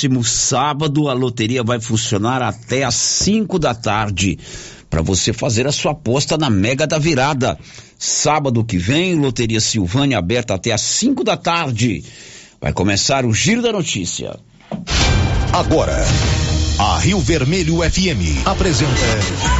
próximo sábado a loteria vai funcionar até às 5 da tarde para você fazer a sua aposta na Mega da Virada. Sábado que vem, Loteria Silvânia aberta até às 5 da tarde. Vai começar o Giro da Notícia. Agora, a Rio Vermelho FM apresenta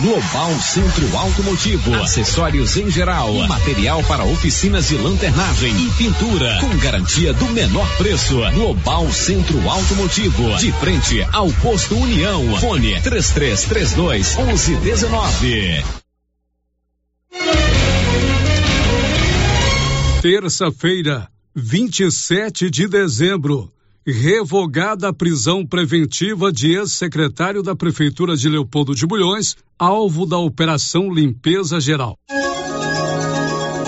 Global Centro Automotivo, acessórios em geral, material para oficinas de lanternagem e pintura, com garantia do menor preço. Global Centro Automotivo, de frente ao posto União. Fone 3332 1119. Terça-feira, 27 de dezembro. Revogada a prisão preventiva de ex-secretário da Prefeitura de Leopoldo de Bulhões, alvo da Operação Limpeza Geral.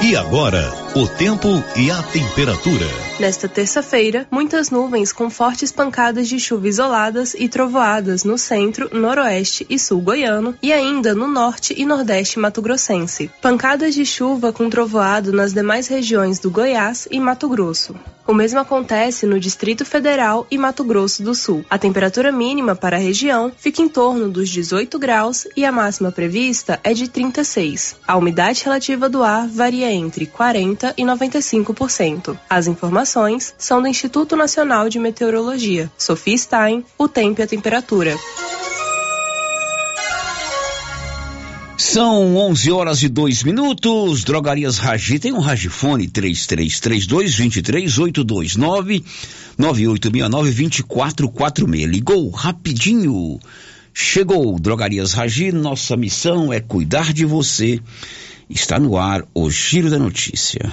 E agora, o tempo e a temperatura. Nesta terça-feira, muitas nuvens com fortes pancadas de chuva isoladas e trovoadas no centro, noroeste e sul goiano e ainda no norte e nordeste mato-grossense. Pancadas de chuva com trovoado nas demais regiões do Goiás e Mato Grosso. O mesmo acontece no Distrito Federal e Mato Grosso do Sul. A temperatura mínima para a região fica em torno dos 18 graus e a máxima prevista é de 36. A umidade relativa do ar varia entre 40 e 95%. As informações são do Instituto Nacional de Meteorologia. Sofia Stein, o tempo e a temperatura. São 11 horas e 2 minutos. Drogarias Ragi tem um Ragifone 3332 23829 9869 2446. Ligou rapidinho. Chegou Drogarias Ragi, nossa missão é cuidar de você. Está no ar o Giro da Notícia.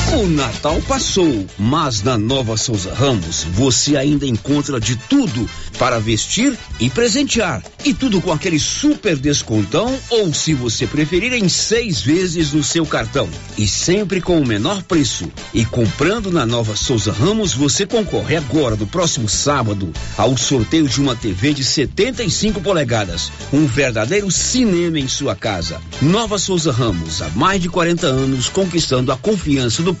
O Natal passou, mas na Nova Souza Ramos você ainda encontra de tudo para vestir e presentear. E tudo com aquele super descontão ou, se você preferir, em seis vezes no seu cartão. E sempre com o menor preço. E comprando na Nova Souza Ramos, você concorre agora, no próximo sábado, ao sorteio de uma TV de 75 polegadas. Um verdadeiro cinema em sua casa. Nova Souza Ramos, há mais de 40 anos, conquistando a confiança do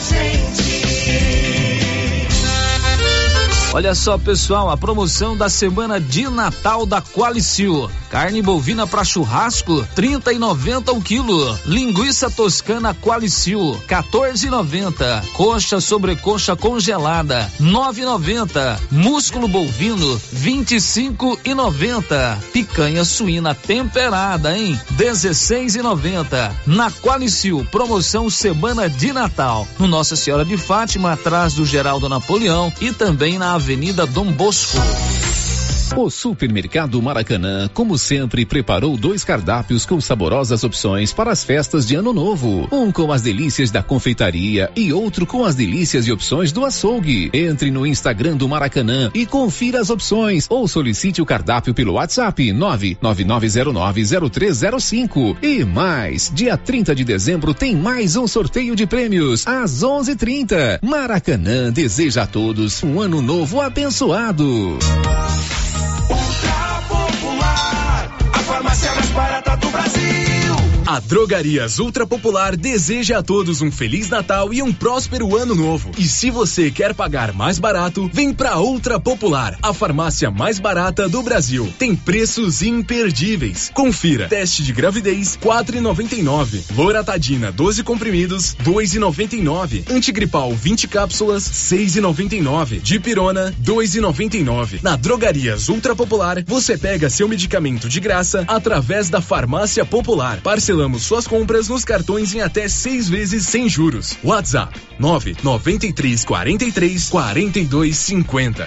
da Olha só, pessoal, a promoção da semana de Natal da Qualicil. Carne bovina para churrasco, trinta e noventa o quilo. Linguiça toscana Qualicil, 14,90. Coxa sobrecoxa congelada, nove noventa. Músculo bovino, vinte e cinco e noventa. Picanha suína temperada, hein? Dezesseis e noventa. Na Qualicil, promoção semana de Natal. No Nossa Senhora de Fátima, atrás do Geraldo Napoleão e também na Avenida Dom Bosco. O Supermercado Maracanã, como sempre, preparou dois cardápios com saborosas opções para as festas de Ano Novo. Um com as delícias da confeitaria e outro com as delícias e opções do açougue. Entre no Instagram do Maracanã e confira as opções ou solicite o cardápio pelo WhatsApp 999090305. E mais, dia 30 de dezembro tem mais um sorteio de prêmios às 11:30. Maracanã deseja a todos um ano novo abençoado. Ultra Popular, a farmácia mais barata do Brasil. A Drogarias Ultra Popular deseja a todos um feliz Natal e um próspero ano novo. E se você quer pagar mais barato, vem pra Ultra Popular, a farmácia mais barata do Brasil. Tem preços imperdíveis. Confira: teste de gravidez 4,99, Loratadina 12 comprimidos 2,99, antigripal 20 cápsulas 6,99, Dipirona 2,99. Na Drogarias Ultra Popular, você pega seu medicamento de graça através da Farmácia Popular. Parcelamos suas compras nos cartões em até seis vezes sem juros. WhatsApp 993 43 42 50.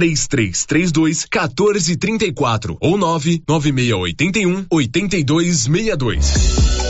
3332 1434 ou 99681 8262.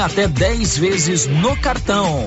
até 10 vezes no cartão.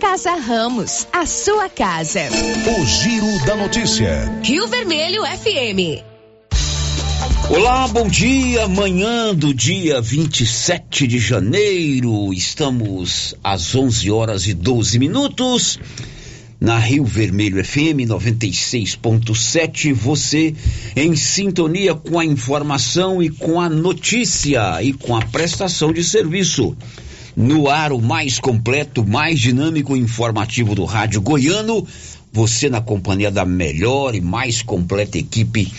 Casa Ramos, a sua casa. O Giro da Notícia. Rio Vermelho FM. Olá, bom dia. Manhã do dia 27 de janeiro. Estamos às 11 horas e 12 minutos. Na Rio Vermelho FM 96.7, você em sintonia com a informação e com a notícia e com a prestação de serviço. No ar, o mais completo, mais dinâmico e informativo do rádio goiano. Você na companhia da melhor e mais completa equipe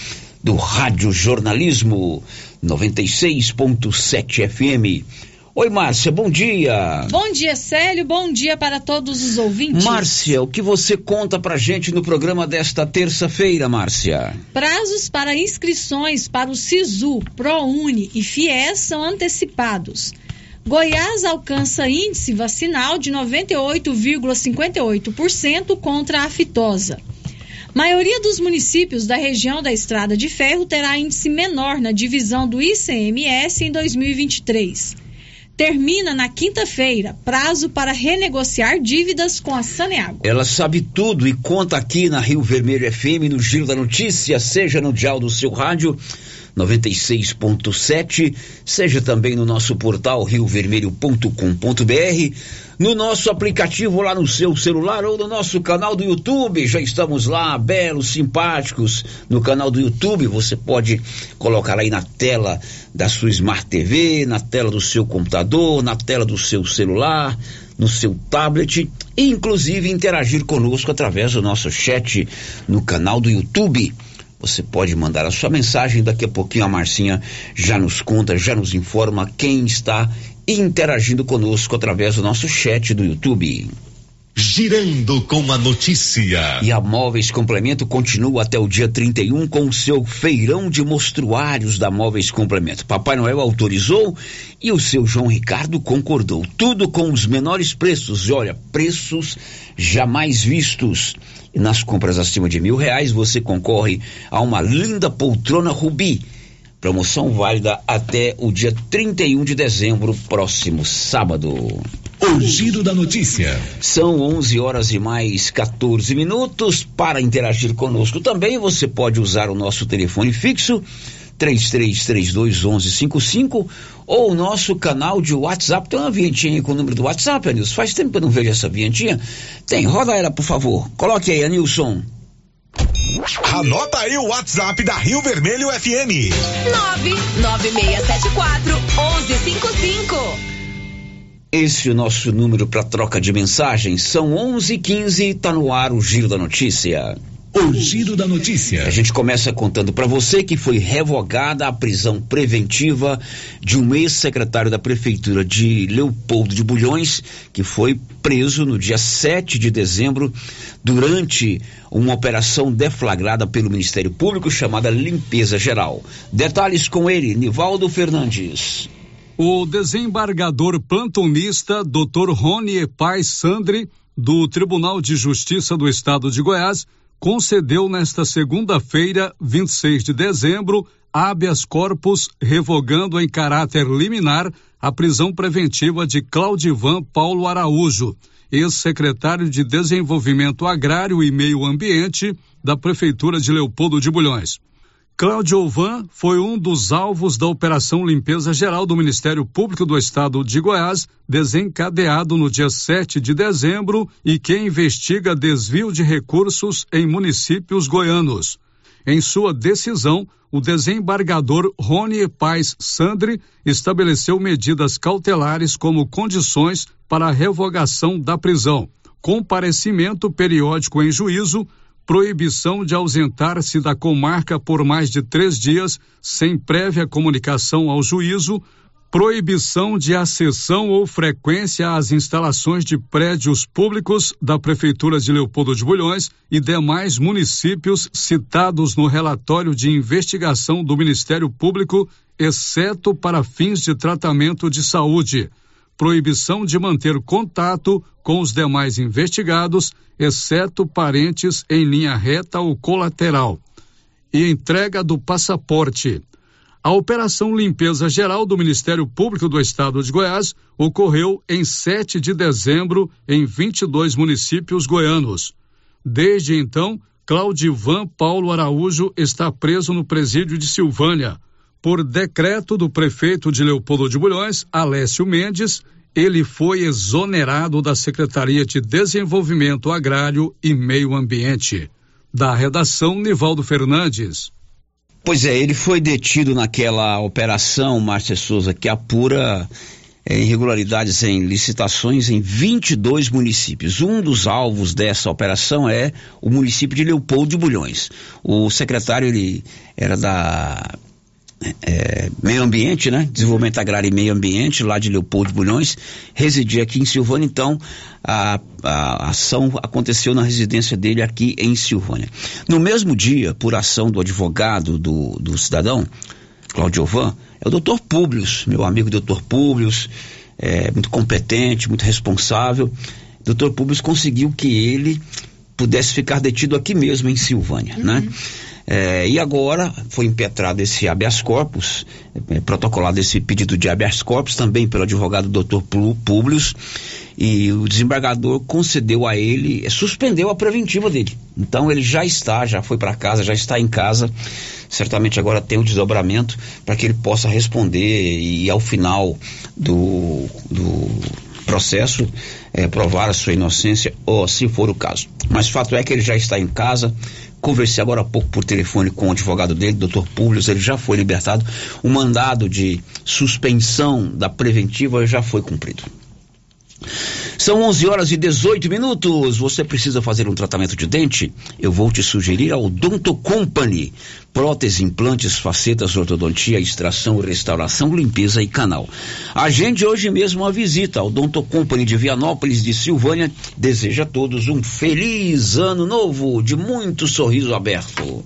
do Rádio Jornalismo 96.7 FM. Oi, Márcia, bom dia. Bom dia, Célio. Bom dia para todos os ouvintes. Márcia, o que você conta pra gente no programa desta terça-feira, Márcia? Prazos para inscrições para o SISU, ProUni e FIES são antecipados. Goiás alcança índice vacinal de 98,58% contra a aftosa. Maioria dos municípios da região da Estrada de Ferro terá índice menor na divisão do ICMS em 2023. Termina na quinta-feira prazo para renegociar dívidas com a Saneago. Ela sabe tudo e conta aqui na Rio Vermelho FM, no Giro da Notícia, seja no dial do seu rádio 96.7, seja também no nosso portal riovermelho.com.br, no nosso aplicativo lá no seu celular ou no nosso canal do YouTube. Já estamos lá, belos, simpáticos, no canal do YouTube. Você pode colocar aí na tela da sua Smart TV, na tela do seu computador, na tela do seu celular, no seu tablet e inclusive interagir conosco através do nosso chat no canal do YouTube. Você pode mandar a sua mensagem, daqui a pouquinho a Marcinha já nos conta, já nos informa quem está interagindo conosco através do nosso chat do YouTube. Girando com a notícia. E a Móveis Complemento continua até o dia 31 com o seu feirão de mostruários da Móveis Complemento. Papai Noel autorizou e o seu João Ricardo concordou. Tudo com os menores preços. E olha, preços jamais vistos. E nas compras acima de mil reais você concorre a uma linda poltrona Rubi. Promoção válida até o dia 31 de dezembro, próximo sábado. O Giro da Notícia. São 11 horas e mais 14 minutos. Para interagir conosco também, você pode usar o nosso telefone fixo 3332 1155 ou o nosso canal de WhatsApp. Tem uma vinhetinha aí com o número do WhatsApp, Anilson. Faz tempo que eu não vejo essa vinhetinha. Tem, roda ela, por favor. Coloque aí, Anilson. Anota aí o WhatsApp da Rio Vermelho FM. 99674 1155. Esse é o nosso número para troca de mensagens. São 11 h 15 tá no ar o Giro da Notícia. O giro da notícia. A gente começa contando para você que foi revogada a prisão preventiva de um ex-secretário da prefeitura de Leopoldo de Bulhões, que foi preso no dia 7 de dezembro durante uma operação deflagrada pelo Ministério Público chamada Limpeza Geral. Detalhes com ele, Nivaldo Fernandes. O desembargador plantonista Dr. Rony Paz Sandri, do Tribunal de Justiça do Estado de Goiás, concedeu nesta segunda-feira, 26 de dezembro, habeas corpus, revogando em caráter liminar a prisão preventiva de Claudivan Paulo Araújo, ex-secretário de Desenvolvimento Agrário e Meio Ambiente da Prefeitura de Leopoldo de Bulhões. Cláudio Van foi um dos alvos da Operação Limpeza Geral do Ministério Público do Estado de Goiás, desencadeado no dia 7 de dezembro e que investiga desvio de recursos em municípios goianos. Em sua decisão, o desembargador Rony Paz Sandri estabeleceu medidas cautelares como condições para a revogação da prisão, comparecimento periódico em juízo, proibição de ausentar-se da comarca por mais de três dias sem prévia comunicação ao juízo, proibição de acessão ou frequência às instalações de prédios públicos da Prefeitura de Leopoldo de Bulhões e demais municípios citados no relatório de investigação do Ministério Público, exceto para fins de tratamento de saúde proibição de manter contato com os demais investigados, exceto parentes em linha reta ou colateral, e entrega do passaporte. A Operação Limpeza Geral do Ministério Público do Estado de Goiás ocorreu em 7 de dezembro em 22 municípios goianos. Desde então, Claudivan Paulo Araújo está preso no presídio de Silvânia por decreto do prefeito de Leopoldo de Bulhões, Alessio Mendes, ele foi exonerado da Secretaria de Desenvolvimento Agrário e Meio Ambiente. Da redação, Nivaldo Fernandes. Pois é, ele foi detido naquela operação, Márcia Souza, que apura é, irregularidades em licitações em 22 municípios. Um dos alvos dessa operação é o município de Leopoldo de Bulhões. O secretário ele era da é, meio ambiente, né? Desenvolvimento agrário e meio ambiente, lá de Leopoldo Bulhões, residia aqui em Silvânia, então a, a, ação aconteceu na residência dele aqui em Silvânia. No mesmo dia, por ação do advogado do, do cidadão, Claudio Van, é o doutor Públio, meu amigo doutor Públio, é, muito competente, muito responsável. Doutor Públio conseguiu que ele pudesse ficar detido aqui mesmo em Silvânia, né? uhum. né? É, e agora foi impetrado esse habeas corpus, é, protocolado esse pedido de habeas corpus também pelo advogado doutor Públio, e o desembargador concedeu a ele, é, suspendeu a preventiva dele. Então ele já está, já foi para casa, já está em casa. Certamente agora tem o um desdobramento para que ele possa responder e ao final do, do processo é, provar a sua inocência ou se for o caso. Mas fato é que ele já está em casa, Conversei agora há pouco por telefone com o advogado dele, doutor Públio, ele já foi libertado. O mandado de suspensão da preventiva já foi cumprido. São 11 horas e 18 minutos. Você precisa fazer um tratamento de dente? Eu vou te sugerir a Odonto Company. Prótese, implantes, facetas, ortodontia, extração, restauração, limpeza e canal. Agende hoje mesmo a visita ao Odonto Company de Vianópolis de Silvânia. Deseja a todos um feliz ano novo de muito sorriso aberto.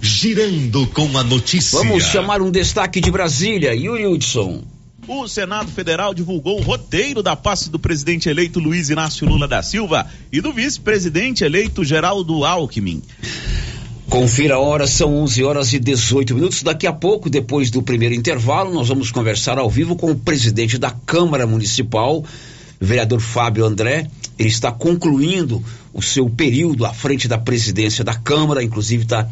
Girando com a notícia. Vamos chamar um destaque de Brasília, Yuri Hudson. O Senado Federal divulgou o roteiro da posse do presidente eleito Luiz Inácio Lula da Silva e do vice-presidente eleito Geraldo Alckmin. Confira a hora, são 11 horas e 18 minutos. Daqui a pouco, depois do primeiro intervalo, nós vamos conversar ao vivo com o presidente da Câmara Municipal, vereador Fábio André. Ele está concluindo o seu período à frente da presidência da Câmara, inclusive está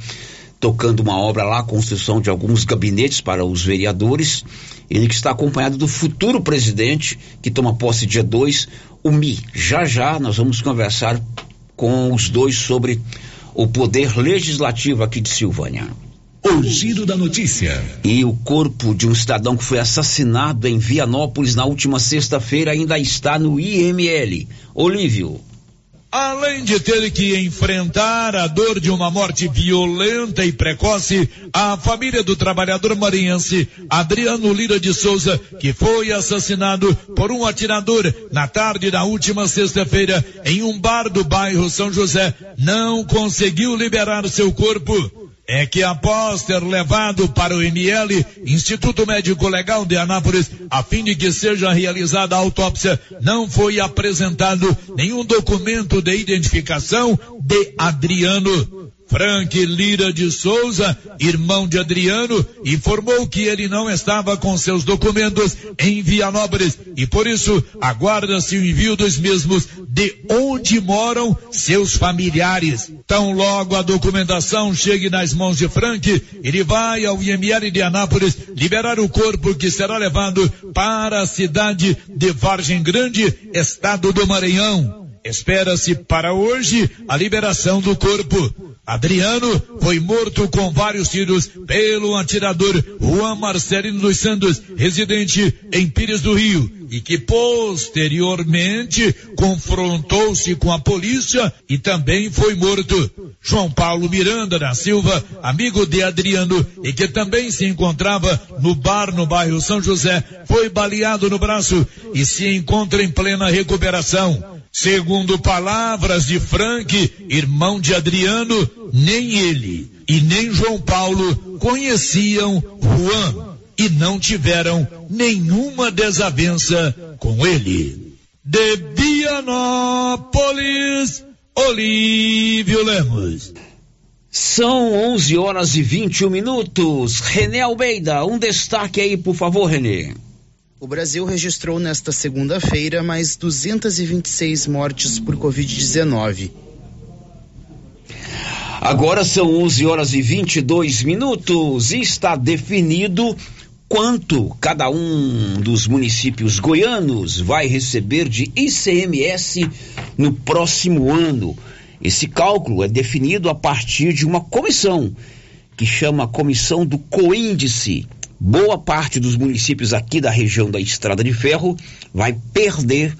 tocando uma obra lá, a construção de alguns gabinetes para os vereadores. Ele que está acompanhado do futuro presidente, que toma posse dia 2, o Mi. Já já nós vamos conversar com os dois sobre o poder legislativo aqui de Silvânia. O giro da notícia. E o corpo de um cidadão que foi assassinado em Vianópolis na última sexta-feira ainda está no IML. Olívio. Além de ter que enfrentar a dor de uma morte violenta e precoce, a família do trabalhador maranhense Adriano Lira de Souza, que foi assassinado por um atirador na tarde da última sexta-feira em um bar do bairro São José, não conseguiu liberar seu corpo é que após ter levado para o ML, Instituto Médico Legal de Anápolis, a fim de que seja realizada a autópsia, não foi apresentado nenhum documento de identificação de Adriano. Frank Lira de Souza, irmão de Adriano, informou que ele não estava com seus documentos em Vianópolis e por isso aguarda-se o envio dos mesmos de onde moram seus familiares. Tão logo a documentação chegue nas mãos de Frank, ele vai ao IML de Anápolis liberar o corpo que será levado para a cidade de Vargem Grande, estado do Maranhão. Espera-se para hoje a liberação do corpo. Adriano foi morto com vários tiros pelo atirador Juan Marcelino dos Santos, residente em Pires do Rio, e que posteriormente confrontou-se com a polícia e também foi morto. João Paulo Miranda da Silva, amigo de Adriano e que também se encontrava no bar no bairro São José, foi baleado no braço e se encontra em plena recuperação. Segundo palavras de Frank, irmão de Adriano, nem ele e nem João Paulo conheciam Juan e não tiveram nenhuma desavença com ele. De Vianópolis, Olívio Lemos. São 11 horas e 21 minutos. René Almeida, um destaque aí, por favor, René. O Brasil registrou nesta segunda-feira mais 226 mortes por Covid-19. Agora são 11 horas e 22 minutos e está definido quanto cada um dos municípios goianos vai receber de ICMS no próximo ano. Esse cálculo é definido a partir de uma comissão que chama Comissão do Coíndice boa parte dos municípios aqui da região da Estrada de Ferro vai perder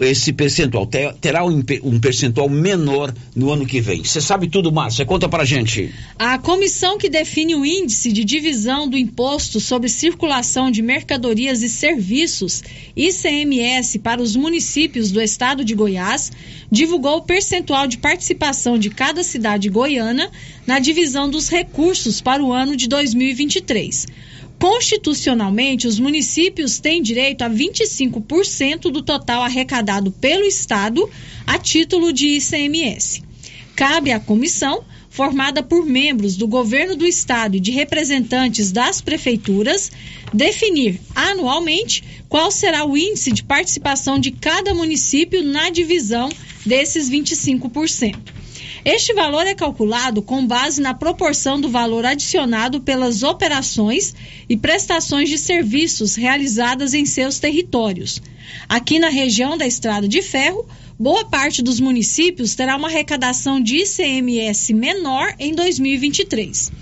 esse percentual, terá um, percentual menor no ano que vem. Você sabe tudo, Márcia? Conta pra gente. A comissão que define o índice de divisão do imposto sobre circulação de mercadorias e serviços, ICMS, para os municípios do estado de Goiás, divulgou o percentual de participação de cada cidade goiana na divisão dos recursos para o ano de 2023. Constitucionalmente, os municípios têm direito a 25% do total arrecadado pelo Estado a título de ICMS. Cabe à comissão, formada por membros do governo do Estado e de representantes das prefeituras, definir anualmente qual será o índice de participação de cada município na divisão desses 25%. Este valor é calculado com base na proporção do valor adicionado pelas operações e prestações de serviços realizadas em seus territórios. Aqui na região da Estrada de Ferro, boa parte dos municípios terá uma arrecadação de ICMS menor em 2023.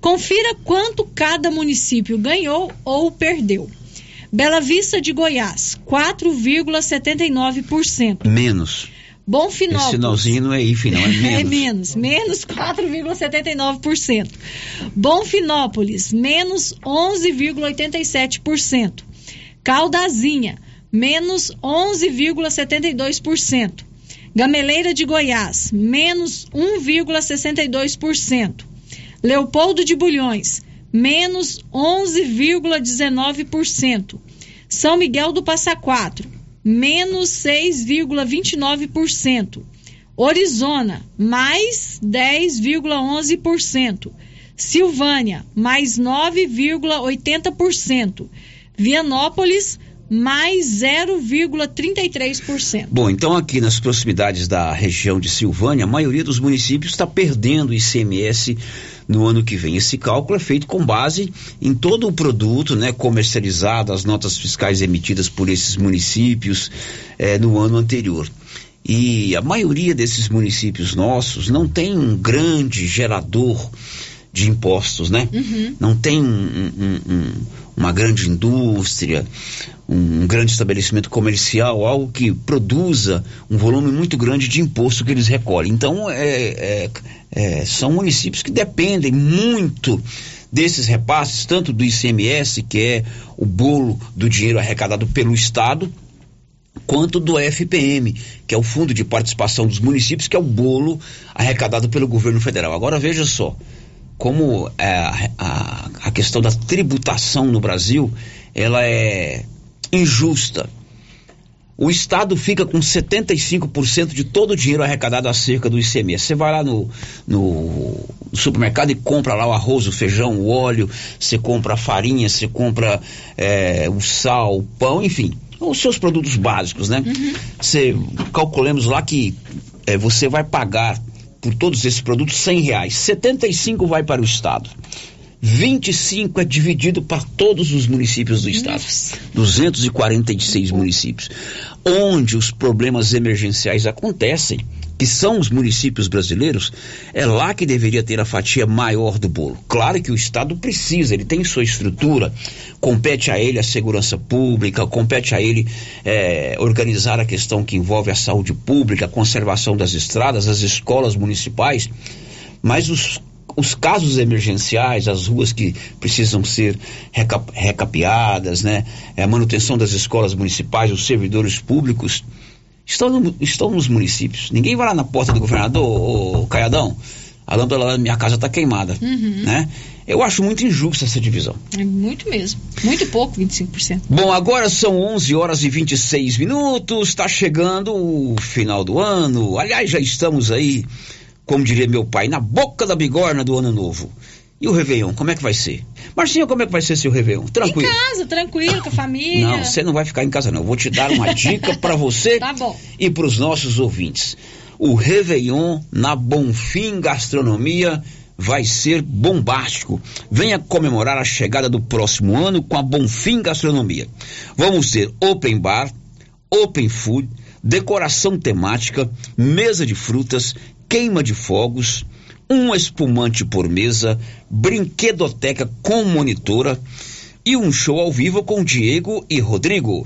Confira quanto cada município ganhou ou perdeu. Bela Vista de Goiás, 4,79%. Menos. Bonfinópolis. Esse sinalzinho não é IF, não, é menos. é menos, menos 4,79%. Bonfinópolis, menos 11,87%. Caldazinha, menos 11,72%. Gameleira de Goiás, menos 1,62%. Leopoldo de Bulhões, menos 11,19%. São Miguel do Passa Quatro, menos 6,29%. Orizona, mais 10,11%. Silvânia, mais 9,80%. Vianópolis, mais 0,33%. Bom, então aqui nas proximidades da região de Silvânia, a maioria dos municípios está perdendo ICMS no ano que vem. Esse cálculo é feito com base em todo o produto, né, comercializado, as notas fiscais emitidas por esses municípios eh, no ano anterior. E a maioria desses municípios nossos não tem um grande gerador de impostos, né? Uhum. Não tem um, um, um, uma grande indústria, um grande estabelecimento comercial, algo que produza um volume muito grande de imposto que eles recolhem. Então, é, é, é, são municípios que dependem muito desses repasses, tanto do ICMS, que é o bolo do dinheiro arrecadado pelo Estado, quanto do FPM, que é o Fundo de Participação dos Municípios, que é o bolo arrecadado pelo governo federal. Agora veja só, como é, a, a questão da tributação no Brasil, ela é injusta. O Estado fica com 75% de todo o dinheiro arrecadado acerca do ICMS. Você vai lá no, no, supermercado e compra lá o arroz, o feijão, o óleo, você compra a farinha, você compra é, o sal, o pão, enfim os seus produtos básicos, né? Uhum. Você, calculemos lá que é, você vai pagar por todos esses produtos 100 reais, 75 vai para o Estado. 25 é dividido para todos os municípios do estado. Nossa. 246 municípios. Onde os problemas emergenciais acontecem, que são os municípios brasileiros, é lá que deveria ter a fatia maior do bolo. Claro que o Estado precisa, ele tem sua estrutura, compete a ele a segurança pública, compete a ele é, organizar a questão que envolve a saúde pública, a conservação das estradas, as escolas municipais, mas os os casos emergenciais, as ruas que precisam ser recap recapeadas, né? É a manutenção das escolas municipais, os servidores públicos, estão, no, estão nos municípios. Ninguém vai lá na porta do governador, ô, ô Caiadão, a lâmpada lá da minha casa está queimada, uhum. né? Eu acho muito injusta essa divisão. É muito mesmo. Muito pouco, 25%. Bom, agora são 11 horas e 26 minutos, está chegando o final do ano. Aliás, já estamos aí, como diria meu pai, na boca da bigorna do ano novo. E o Réveillon, como é que vai ser? Marcinho, como é que vai ser seu Réveillon? Tranquilo. Em casa, tranquilo, com a família. Não, você não vai ficar em casa, não. Eu vou te dar uma dica para você tá e para os nossos ouvintes. O Réveillon na Bonfim Gastronomia vai ser bombástico. Venha comemorar a chegada do próximo ano com a Bonfim Gastronomia. Vamos ter open bar, open food, decoração temática, mesa de frutas, queima de fogos, um espumante por mesa, brinquedoteca com monitora e um show ao vivo com Diego e Rodrigo.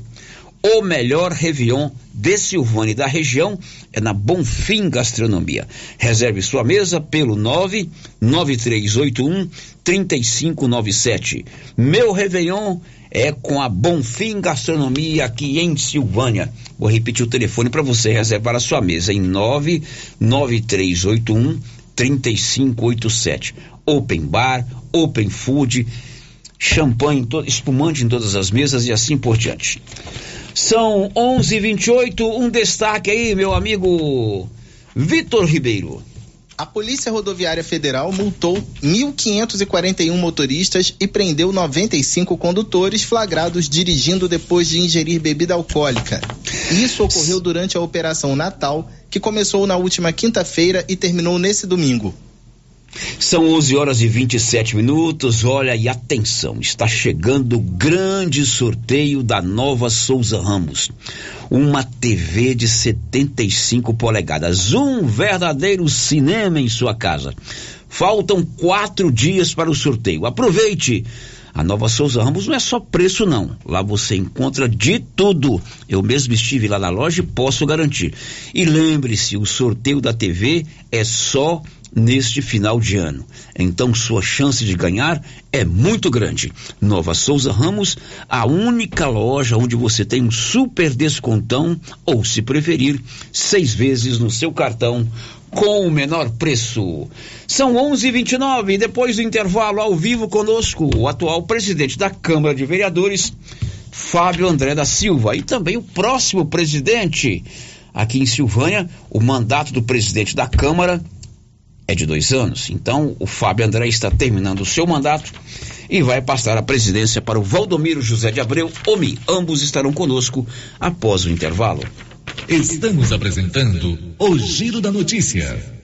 O melhor Réveillon de Silvânia da região é na Bonfim Gastronomia. Reserve sua mesa pelo 99381 3597. Meu Réveillon é com a Bonfim Gastronomia aqui em Silvânia. Vou repetir o telefone para você reservar a sua mesa em 99381 3587. Open bar, open food, champanhe, espumante em todas as mesas e assim por diante. São 11:28, um destaque aí, meu amigo Vitor Ribeiro. A Polícia Rodoviária Federal multou 1.541 motoristas e prendeu 95 condutores flagrados dirigindo depois de ingerir bebida alcoólica. Isso ocorreu durante a Operação Natal, que começou na última quinta-feira e terminou nesse domingo. São 11 horas e 27 minutos. Olha e atenção, está chegando o grande sorteio da nova Souza Ramos. Uma TV de 75 polegadas, um verdadeiro cinema em sua casa. Faltam quatro dias para o sorteio. Aproveite! A Nova Souza Ramos não é só preço, não. Lá você encontra de tudo. Eu mesmo estive lá na loja e posso garantir. E lembre-se, o sorteio da TV é só neste final de ano. Então sua chance de ganhar é muito grande. Nova Souza Ramos, a única loja onde você tem um super descontão ou, se preferir, seis vezes no seu cartão com o menor preço. São 11:29 depois do intervalo ao vivo conosco o atual presidente da Câmara de Vereadores, Fábio André da Silva, e também o próximo presidente aqui em Silvânia, o mandato do presidente da Câmara é de dois anos. Então, o Fábio André está terminando o seu mandato e vai passar a presidência para o Valdomiro José de Abreu, OMI. Ambos estarão conosco após o intervalo. Estamos apresentando o Giro da Notícia.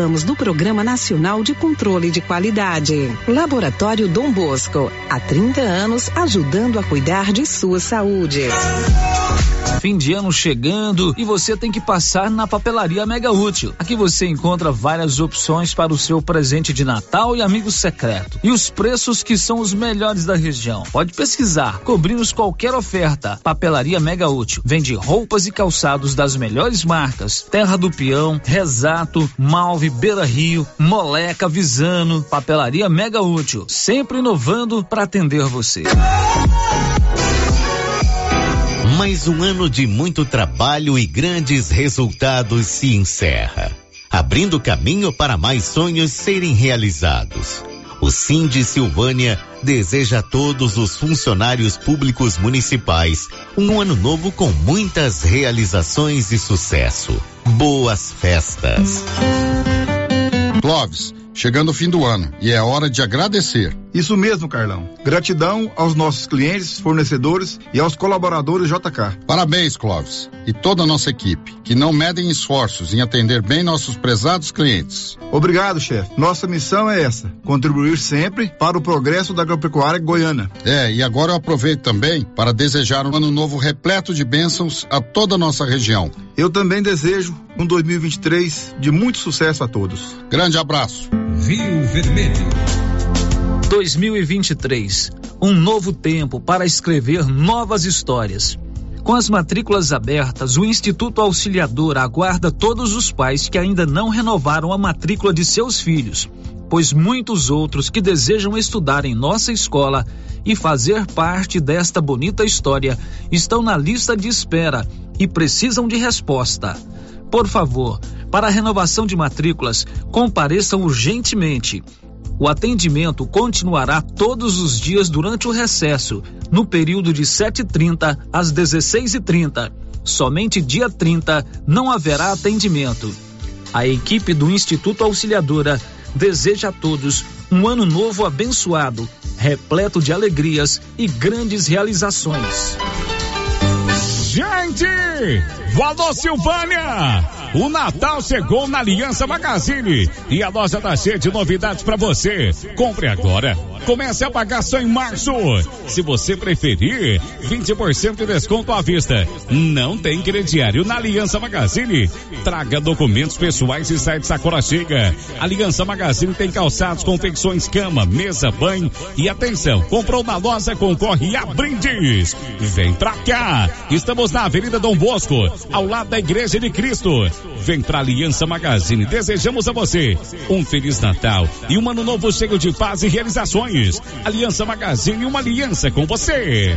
Participamos do Programa Nacional de Controle de Qualidade. Laboratório Dom Bosco, há 30 anos ajudando a cuidar de sua saúde. Fim de ano chegando e você tem que passar na papelaria Mega Útil. Aqui você encontra várias opções para o seu presente de Natal e amigo secreto. E os preços que são os melhores da região. Pode pesquisar, cobrimos qualquer oferta. Papelaria Mega Útil. Vende roupas e calçados das melhores marcas. Terra do Peão, Resato, Malve, Beira Rio, Moleca, Visano. Papelaria Mega Útil. Sempre inovando para atender você. Mais um ano de muito trabalho e grandes resultados se encerra, abrindo caminho para mais sonhos serem realizados. O Cindy Silvânia deseja a todos os funcionários públicos municipais um ano novo com muitas realizações e sucesso. Boas festas. Clóvis, chegando o fim do ano e é hora de agradecer. Isso mesmo, Carlão. Gratidão aos nossos clientes, fornecedores e aos colaboradores JK. Parabéns, Clóvis, e toda a nossa equipe, que não medem esforços em atender bem nossos prezados clientes. Obrigado, chefe. Nossa missão é essa: contribuir sempre para o progresso da agropecuária goiana. É, e agora eu aproveito também para desejar um ano novo repleto de bênçãos a toda a nossa região. Eu também desejo um 2023 de muito sucesso a todos. Grande abraço. Rio Vermelho. 2023, um novo tempo para escrever novas histórias. Com as matrículas abertas, o Instituto Auxiliador aguarda todos os pais que ainda não renovaram a matrícula de seus filhos, pois muitos outros que desejam estudar em nossa escola e fazer parte desta bonita história estão na lista de espera e precisam de resposta. Por favor, para a renovação de matrículas, compareçam urgentemente. O atendimento continuará todos os dias durante o recesso, no período de 7h30 às 16h30. Somente dia 30 não haverá atendimento. A equipe do Instituto Auxiliadora deseja a todos um ano novo abençoado, repleto de alegrias e grandes realizações. Gente! Valor Silvânia! O Natal chegou na Aliança Magazine e a loja tá cheia de novidades para você. Compre agora. Comece a pagar só em março. Se você preferir, 20% de desconto à vista. Não tem crediário na Aliança Magazine. Traga documentos pessoais e sai de sacola chega. Aliança Magazine tem calçados, confecções, cama, mesa, banho e atenção. Comprou na loja, concorre a brindes. Vem pra cá. Estamos na Avenida Dom Bosco, ao lado da Igreja de Cristo. Vem pra Aliança Magazine. Desejamos a você um Feliz Natal e um ano novo cheio de paz e realizações. Aliança Magazine, uma aliança com você.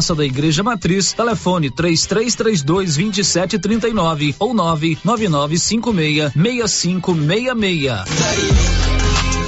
Praça da Igreja Matriz, telefone 3332 2739 ou 99956 6566.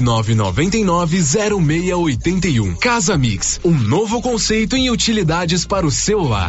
99990681. Casa Mix, um novo conceito em utilidades para o celular.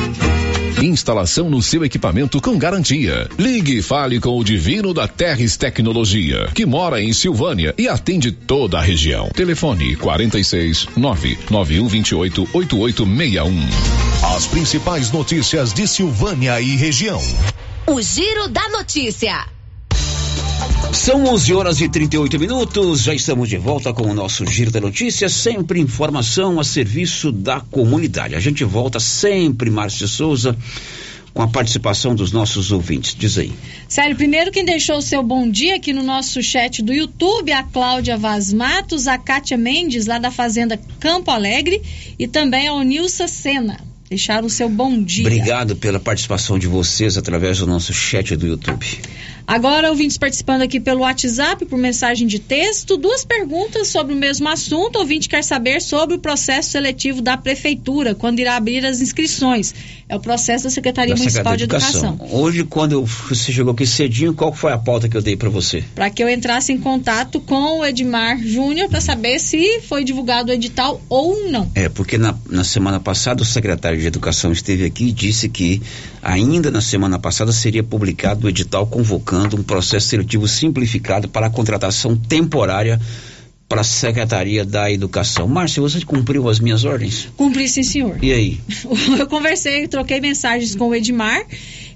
Instalação no seu equipamento com garantia. Ligue e fale com o Divino da Terres Tecnologia, que mora em Silvânia e atende toda a região. Telefone 46 99128 8861. As principais notícias de Silvânia e região. O Giro da Notícia. São 11 horas e 38 minutos. Já estamos de volta com o nosso Giro da Notícias. Sempre informação a serviço da comunidade. A gente volta sempre, Márcio Souza, com a participação dos nossos ouvintes. Diz aí. Sério, primeiro quem deixou o seu bom dia aqui no nosso chat do YouTube, a Cláudia Vaz Matos, a Kátia Mendes, lá da Fazenda Campo Alegre, e também a Onilsa Sena. deixar o seu bom dia. Obrigado pela participação de vocês através do nosso chat do YouTube. Agora, ouvintes participando aqui pelo WhatsApp, por mensagem de texto, duas perguntas sobre o mesmo assunto. O ouvinte quer saber sobre o processo seletivo da Prefeitura, quando irá abrir as inscrições. É o processo da Secretaria Da Municipal de Secretaria Educação. Hoje, quando eu- você chegou aqui cedinho, qual foi a pauta que eu dei para você? Para que eu entrasse em contato com o Edmar Júnior para saber se foi divulgado o edital ou não. É, porque na, na semana passada o secretário de Educação esteve aqui e disse que ainda na semana passada seria publicado o edital convocando um processo seletivo simplificado para a contratação temporária para a Secretaria da Educação. Márcio, você cumpriu as minhas ordens? Cumpri, sim, senhor. E aí? Eu conversei, troquei mensagens com o Edmar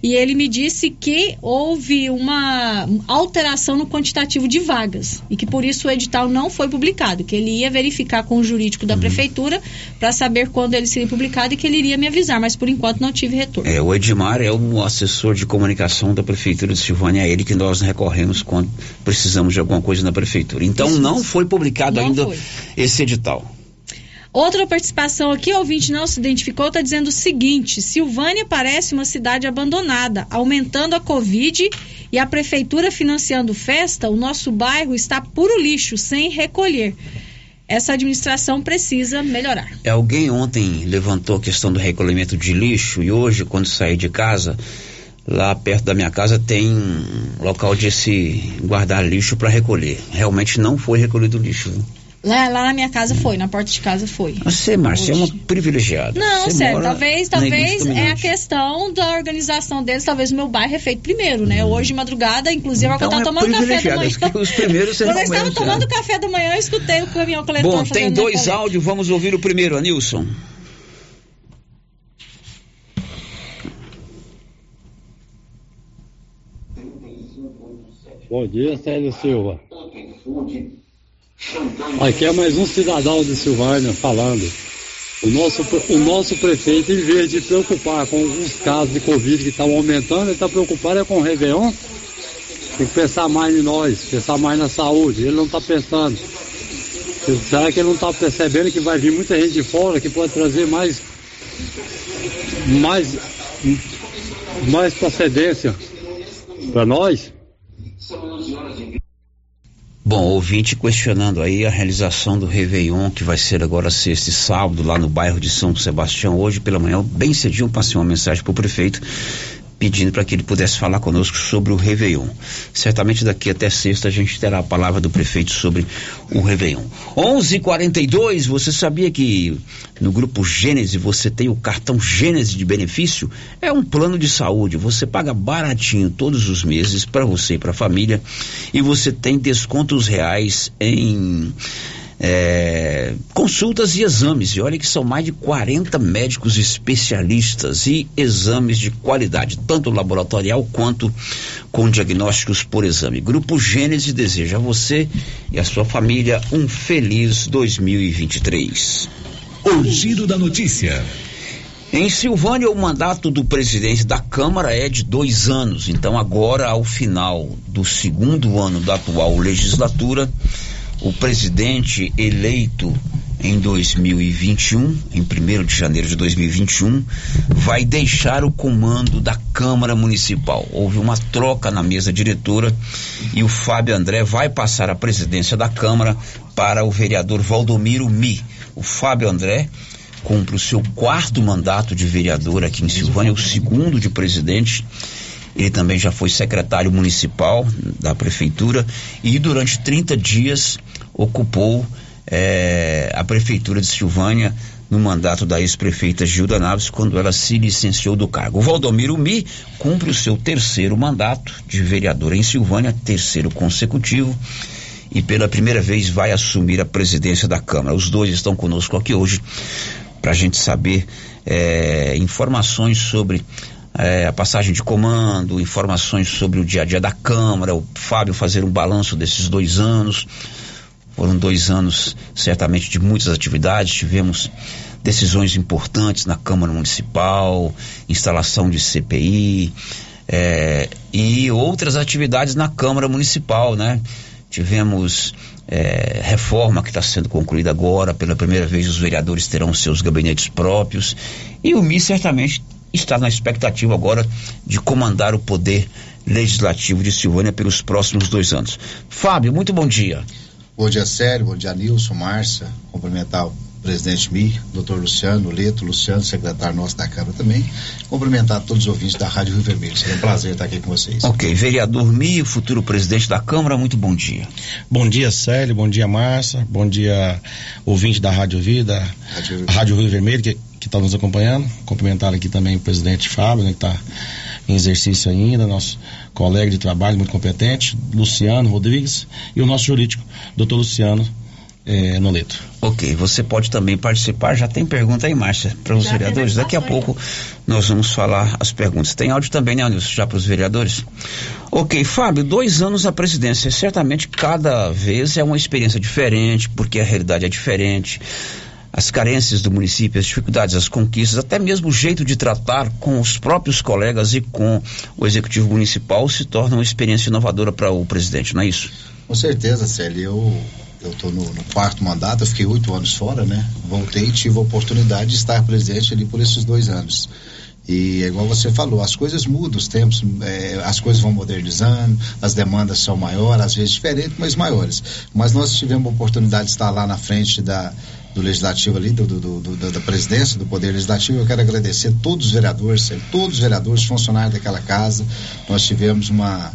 e ele me disse que houve uma alteração no quantitativo de vagas e que por isso o edital não foi publicado, que ele ia verificar com o jurídico da prefeitura para saber quando ele seria publicado e que ele iria me avisar, mas por enquanto não tive retorno. É, o Edmar é o assessor de comunicação da Prefeitura de Silvânia, é ele que nós recorremos quando precisamos de alguma coisa na Prefeitura. Então Isso não mesmo. foi publicado Não ainda foi. esse edital. Outra participação aqui, ouvinte não se identificou, está dizendo o seguinte: Silvânia parece uma cidade abandonada, aumentando a Covid e a prefeitura financiando festa, o nosso bairro está puro lixo, sem recolher. Essa administração precisa melhorar. É, Alguém ontem levantou a questão do recolhimento de lixo e hoje, quando saí de casa, lá perto da minha casa tem um local de se guardar lixo para recolher. Realmente não foi recolhido lixo. viu? Lá, lá na minha casa foi, na porta de casa foi. Você, Márcia, é uma privilegiada. Não, Você sério, talvez, talvez é a questão da organização deles, talvez o meu bairro é feito primeiro, né? Hoje de madrugada, inclusive, Hum. Então eu é estava tomando café da manhã. Os primeiros Quando eu estava menos, tomando café da manhã, eu escutei o caminhão coletor Bom, tem dois áudios, vamos ouvir o primeiro, Anilson. Bom dia, Célio Silva. Aqui é mais um cidadão de Silvânia falando. O nosso, o nosso prefeito, em vez de preocupar com os casos de Covid que estão aumentando, ele está preocupado é com o Réveillon. Tem que pensar mais em nós, pensar mais na saúde. Ele não está pensando. Será que ele não está percebendo que vai vir muita gente de fora que pode trazer mais, mais, mais procedência para nós? Bom, ouvinte questionando aí a realização do Réveillon, que vai ser agora sexta e sábado, lá no bairro de São Sebastião. Hoje pela manhã, bem cedinho, passei uma mensagem para o prefeito pedindo para que ele pudesse falar conosco sobre o Réveillon. Certamente daqui até sexta a gente terá a palavra do prefeito sobre o Réveillon. 11:42. Você sabia que no grupo Gênese você tem o cartão Gênese de benefício? É um plano de saúde. Você paga baratinho todos os meses para você e para a família e você tem descontos reais em é, consultas e exames. E olha que são mais de 40 médicos especialistas e exames de qualidade, tanto laboratorial quanto com diagnósticos por exame. Grupo Gênese deseja a você e a sua família um feliz 2023. O giro da notícia. Em Silvânia, o mandato do presidente da Câmara é de dois anos. Então, agora, ao final do segundo ano da atual legislatura, o presidente eleito em 2021, em 1 de janeiro de 2021, vai deixar o comando da Câmara Municipal. Houve uma troca na mesa diretora e o Fábio André vai passar a presidência da Câmara para o vereador Valdomiro Mi. O Fábio André cumpre o seu quarto mandato de vereador aqui em Silvânia, o segundo de presidente. Ele também já foi secretário municipal da prefeitura e durante 30 dias ocupou eh, a prefeitura de Silvânia no mandato da ex-prefeita Gilda Naves quando ela se licenciou do cargo. O Valdomiro Mi cumpre o seu terceiro mandato de vereador em Silvânia, terceiro consecutivo e pela primeira vez vai assumir a presidência da Câmara. Os dois estão conosco aqui hoje para a gente saber eh, informações sobre eh, a passagem de comando, informações sobre o dia a dia da Câmara, o Fábio fazer um balanço desses dois anos. Foram dois anos, certamente, de muitas atividades. Tivemos decisões importantes na Câmara Municipal, instalação de CPI eh, e outras atividades na Câmara Municipal, né? Tivemos é, reforma que está sendo concluída agora. Pela primeira vez, os vereadores terão seus gabinetes próprios. E o MI certamente está na expectativa agora de comandar o poder legislativo de Silvânia pelos próximos dois anos. Fábio, muito bom dia. Bom dia, Sérgio. Bom dia, Nilson, Márcia. Cumprimentar o presidente Mi, doutor Luciano, Leto, Luciano, secretário nosso da Câmara também. Cumprimentar todos os ouvintes da Rádio Rio Vermelho. Seria um prazer estar aqui com vocês. Ok, vereador Mi, futuro presidente da Câmara, muito bom dia. Bom dia, Célio. Bom dia, Márcia. Bom dia, ouvinte da Rádio Vida, Rádio, Rádio Rio Vermelho, que está nos acompanhando. Cumprimentar aqui também o presidente Fábio, né, que está em exercício ainda, nosso colega de trabalho muito competente, Luciano Rodrigues, e o nosso jurídico, doutor Luciano é, Noleto. Ok, você pode também participar. Já tem pergunta aí, Márcia, para os vereadores. Daqui a pouco nós vamos falar as perguntas. Tem áudio também, né, Nilson, já para os vereadores? Ok, Fábio, dois anos à presidência. Certamente cada vez é uma experiência diferente, porque a realidade é diferente. As carências do município, as dificuldades, as conquistas, até mesmo o jeito de tratar com os próprios colegas e com o executivo municipal se torna uma experiência inovadora para o presidente, não é isso? Com certeza, Célio. Eu eu estou no, no, quarto mandato, eu fiquei oito anos fora, né? Voltei e tive a oportunidade de estar presidente ali por esses dois anos. E é igual você falou, as coisas mudam, os tempos, é, as coisas vão modernizando, as demandas são maiores, às vezes diferentes, mas maiores. Mas nós tivemos a oportunidade de estar lá na frente da, do legislativo ali, do, do, do, da presidência, do poder legislativo. Eu quero agradecer todos os vereadores, todos os vereadores, funcionários daquela casa. Nós tivemos uma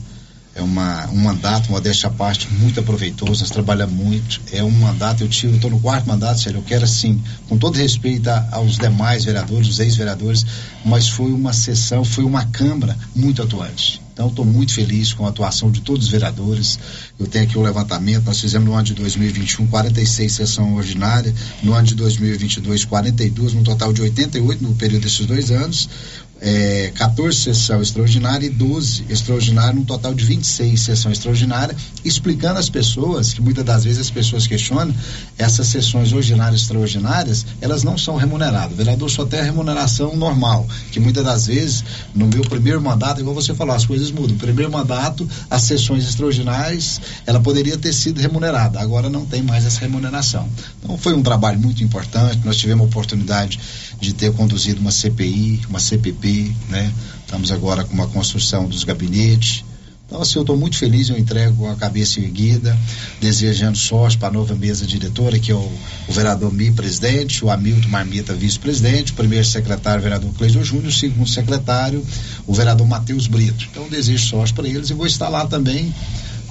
é uma, um mandato, modéstia à parte, muito aproveitoso, nós trabalhamos muito, é um mandato, eu tive, estou no quarto mandato, sério, eu quero assim, com todo respeito a, aos demais vereadores, os ex-vereadores, mas foi uma sessão, foi uma Câmara muito atuante. Então, estou muito feliz com a atuação de todos os vereadores. Eu tenho aqui o levantamento. Nós fizemos no ano de 2021 46 sessão ordinária, no ano de 2022 42, no total de 88 no período desses dois anos é, 14 sessão extraordinária e 12 extraordinária, num total de 26 sessão extraordinária, explicando às pessoas, que muitas das vezes as pessoas questionam, essas sessões ordinárias extraordinárias, elas não são remuneradas. O vereador só tem a remuneração normal, que muitas das vezes, no meu primeiro mandato, igual você falou, as coisas mudam. No primeiro mandato, as sessões extraordinárias, ela poderia ter sido remunerada, agora não tem mais essa remuneração. Então foi um trabalho muito importante, nós tivemos a oportunidade de ter conduzido uma CPI, uma CPP, né? Estamos agora com uma construção dos gabinetes. Então, assim, eu estou muito feliz, eu entrego a cabeça erguida, desejando sorte para a nova mesa diretora, que é o, o vereador Mi, presidente, o Hamilton Marmita, vice-presidente, o primeiro secretário, o vereador Cleiton Júnior, o segundo secretário, o vereador Matheus Brito. Então, desejo sorte para eles e vou estar lá também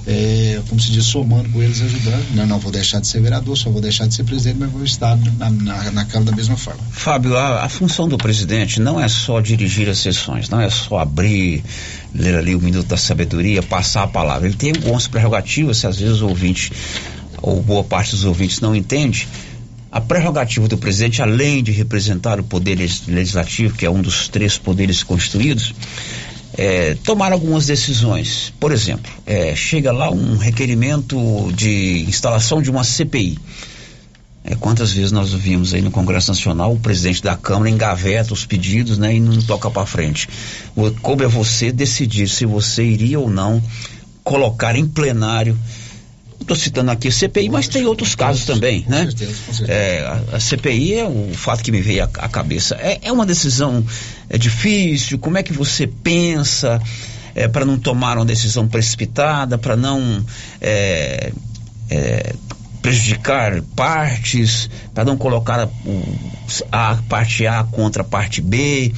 é, como se diz, somando com eles, ajudando. Não, não vou deixar de ser vereador, só vou deixar de ser presidente, mas vou estar na, na, na Câmara da mesma forma. Fábio, a, a, função do presidente não é só dirigir as sessões, não é só abrir, ler ali o minuto da sabedoria, passar a palavra. Ele tem algumas prerrogativas, se às vezes o ouvinte, ou boa parte dos ouvintes não entende. A prerrogativa do presidente, além de representar o poder legislativo, que é um dos três poderes constituídos, é, tomar algumas decisões. Por exemplo, é, chega lá um requerimento de instalação de uma CPI. É, quantas vezes nós vimos aí no Congresso Nacional o presidente da Câmara engaveta os pedidos né, e não toca para frente. Coube a você decidir se você iria ou não colocar em plenário estou citando aqui a CPI, mas tem outros casos também, né? Com certeza, com certeza. É, a, a, CPI é o fato que me veio à, à cabeça. É, é, uma decisão é difícil. Como é que você pensa é, para não tomar uma decisão precipitada, para não é, é, prejudicar partes, para não colocar a, a parte A contra a parte B?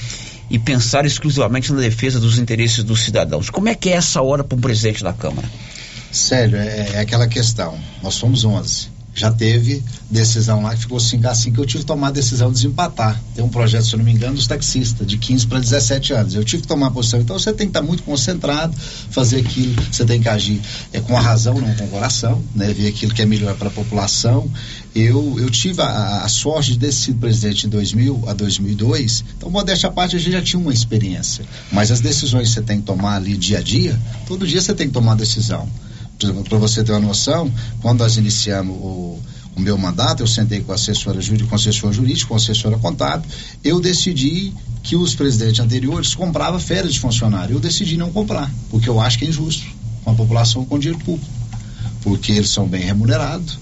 E pensar exclusivamente na defesa dos interesses dos cidadãos. Como é que é essa hora para o presidente da Câmara? Sério, é, é, aquela questão. Nós somos 11. Já teve decisão lá que ficou 5 a 5 eu tive que tomar a decisão de desempatar. Tem um projeto, se eu não me engano, dos taxistas, de 15 para 17 anos. Eu tive que tomar a posição. Então você tem que estar muito concentrado, fazer aquilo, você tem que agir é, com a razão, não com o coração, né? ver aquilo que é melhor para a população. Eu, eu tive a, a, sorte de ter sido presidente em 2000 a 2002, então, modéstia à parte, a gente já tinha uma experiência. Mas as decisões que você tem que tomar ali dia a dia, todo dia você tem que tomar decisão para você ter uma noção, quando nós iniciamos o, o meu mandato, eu sentei com a assessora jurídica, com a assessora jurídica, com assessora contábil, eu decidi que os presidentes anteriores compravam férias de funcionário. Eu decidi não comprar, porque eu acho que é injusto com a população com dinheiro público. porque eles são bem remunerados,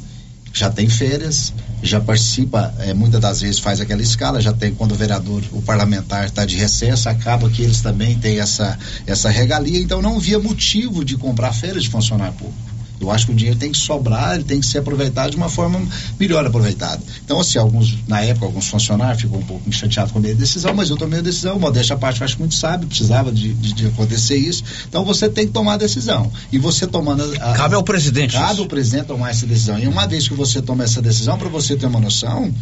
já tem férias, já participa, é, muitas das vezes faz aquela escala, já tem quando o vereador, o parlamentar está de recesso, acaba que eles também têm essa, essa regalia, então não via motivo de comprar férias de funcionário público. Eu acho que o dinheiro tem que sobrar, ele tem que ser aproveitado de uma forma melhor aproveitada. Então, assim, alguns, na época, alguns funcionários ficam um pouco chateados com a minha decisão, mas eu tomei a decisão, modéstia à parte, eu acho muito sábio, precisava de, de, de acontecer isso. Então, você tem que tomar a decisão. E você tomando a, a, Cabe ao presidente Cabe isso. ao presidente tomar essa decisão. E uma vez que você toma essa decisão, para você ter uma noção,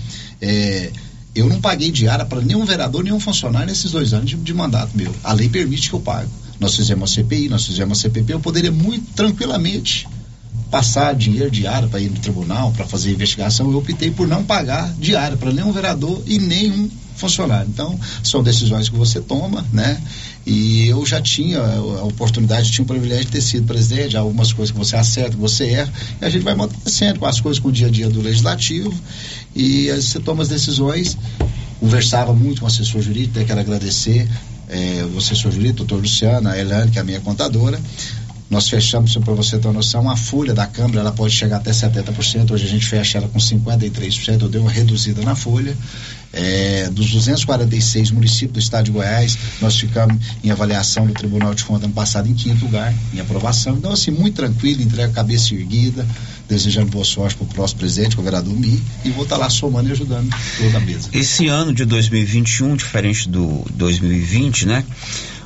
é, eu não paguei diária para nenhum vereador, nenhum funcionário nesses dois anos de, de mandato meu. A lei permite que eu pague. Nós fizemos a CPI, nós fizemos a CPP, eu poderia muito tranquilamente passar dinheiro diário para ir no tribunal, para fazer investigação. Eu optei por não pagar diária para nenhum vereador e nenhum funcionário. Então, são decisões que você toma, né? E eu já tinha a oportunidade, tinha o privilégio de ter sido presidente, algumas coisas que você acerta, que você erra, e a gente vai acontecendo com as coisas com o dia a dia do legislativo, e aí você toma as decisões. Conversava muito com o assessor jurídico, até quero agradecer eh, o assessor jurídico, doutor Luciano, a Elane, que é a minha contadora. Nós fechamos, para você ter uma noção, a folha da Câmara ela pode chegar até 70%. Hoje a gente fecha ela com 53%. Eu dei uma reduzida na folha. É, dos 246 municípios do estado de Goiás, nós ficamos em avaliação do Tribunal de Contas ano passado em quinto lugar, em aprovação. Então, assim, muito tranquilo, entrega a cabeça erguida, desejando boa sorte para o próximo presidente, vereador Mi, e vou estar lá somando e ajudando toda a mesa. Esse ano de 2021, diferente do 2020, né?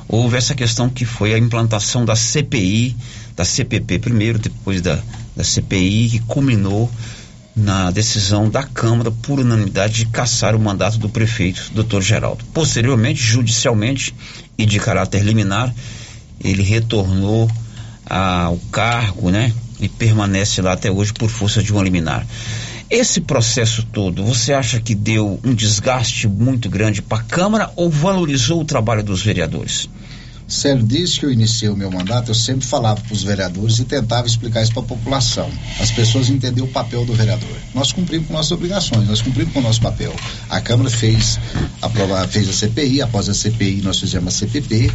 Houve essa questão que foi a implantação da CPI, da CPP primeiro, depois da, da CPI, que culminou na decisão da Câmara por unanimidade de cassar o mandato do prefeito, Dr. Geraldo. Posteriormente, judicialmente e de caráter liminar, ele retornou ao cargo, né? E permanece lá até hoje por força de uma liminar. Esse processo todo, você acha que deu um desgaste muito grande para a Câmara ou valorizou o trabalho dos vereadores? Célio, desde que eu iniciei o meu mandato, eu sempre falava para os vereadores e tentava explicar isso para a população. As pessoas entenderam o papel do vereador. Nós cumprimos com nossas obrigações, nós cumprimos com o nosso papel. A Câmara fez, aprova, fez a CPI, após a CPI nós fizemos a CPP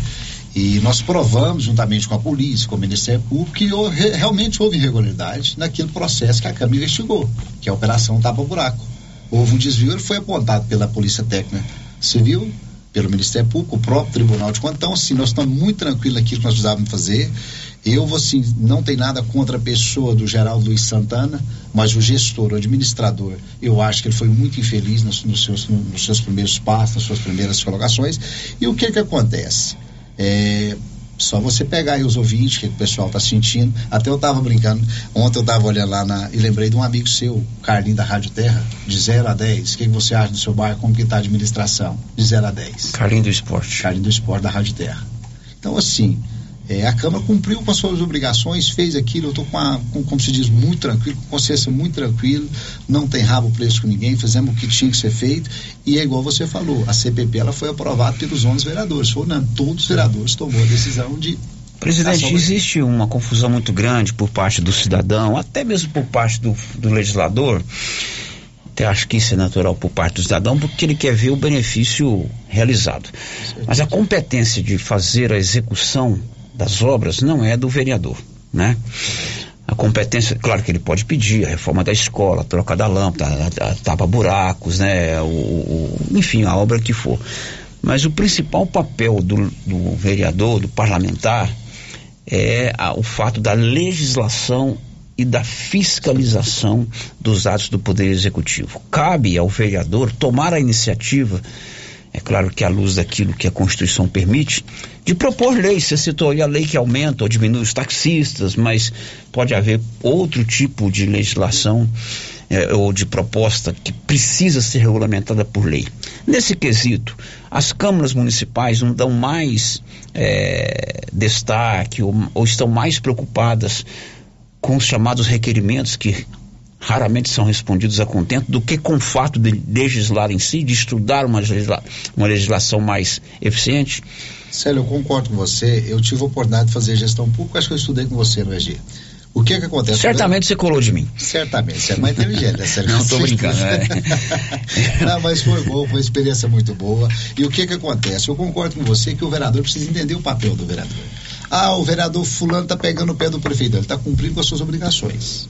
e nós provamos, juntamente com a polícia, com o Ministério Público, que houve- realmente houve irregularidade naquele processo que a Câmara investigou, que é a Operação Tapa Buraco. Houve um desvio, ele foi apontado pela Polícia Técnica Civil, pelo Ministério Público, o próprio Tribunal de Contas. Então, assim, nós estamos muito tranquilos naquilo que nós precisávamos fazer. Eu, assim, não tenho nada contra a pessoa do Geraldo Luiz Santana, mas o gestor, o administrador, eu acho que ele foi muito infeliz nos, nos seus, nos seus primeiros passos, nas suas primeiras colocações. E o que que acontece? É, só você pegar aí os ouvintes, o que, o pessoal está sentindo. Até eu estava brincando, ontem eu estava olhando lá na, e lembrei de um amigo seu, Carlinho da Rádio Terra, de 0 a 10. O que, que você acha do seu bairro? Como que está a administração? De 0 a 10. Carlinho do Esporte. Carlinho do Esporte da Rádio Terra. Então, assim, é, a Câmara cumpriu com as suas obrigações, fez aquilo, eu estou com, com, como se diz, muito tranquilo, com consciência muito tranquilo, não tem rabo preso com ninguém, fizemos o que tinha que ser feito, e é igual você falou, a CPP ela foi aprovada pelos 11 vereadores, foi unânime, todos os vereadores tomou a decisão de Presidente, existe uma confusão muito grande por parte do cidadão, até mesmo por parte do, do legislador. Até acho que isso é natural por parte do cidadão, porque ele quer ver o benefício realizado. Mas a competência de fazer a execução das obras não é do vereador, né? A competência, claro que ele pode pedir a reforma da escola, a troca da lâmpada, a, a tapa buracos, né? O, o- enfim, a obra que for. Mas o principal papel do, do vereador, do parlamentar, é a- o fato da legislação e da fiscalização dos atos do Poder Executivo. Cabe ao vereador tomar a iniciativa, é claro que à luz daquilo que a Constituição permite, de propor leis. Você citou aí a lei que aumenta ou diminui os taxistas, mas pode haver outro tipo de legislação eh, ou de proposta que precisa ser regulamentada por lei. Nesse quesito, as câmaras municipais não dão mais eh, destaque ou, ou estão mais preocupadas com os chamados requerimentos que raramente são respondidos a contento do que com o fato de legislar em si, de estudar uma, legisla- uma legislação mais eficiente. Célio, eu concordo com você. Eu tive a oportunidade de fazer gestão pública, acho que eu estudei com você no EG. O que que acontece? Certamente você colou de mim. Certamente, você é mais inteligente, né? Não, tô brincando, né? Não, mas foi bom, foi uma experiência muito boa. E o que que acontece? Eu concordo com você que o vereador precisa entender o papel do vereador. Ah, o vereador fulano está pegando o pé do prefeito. Ele está cumprindo com as suas obrigações.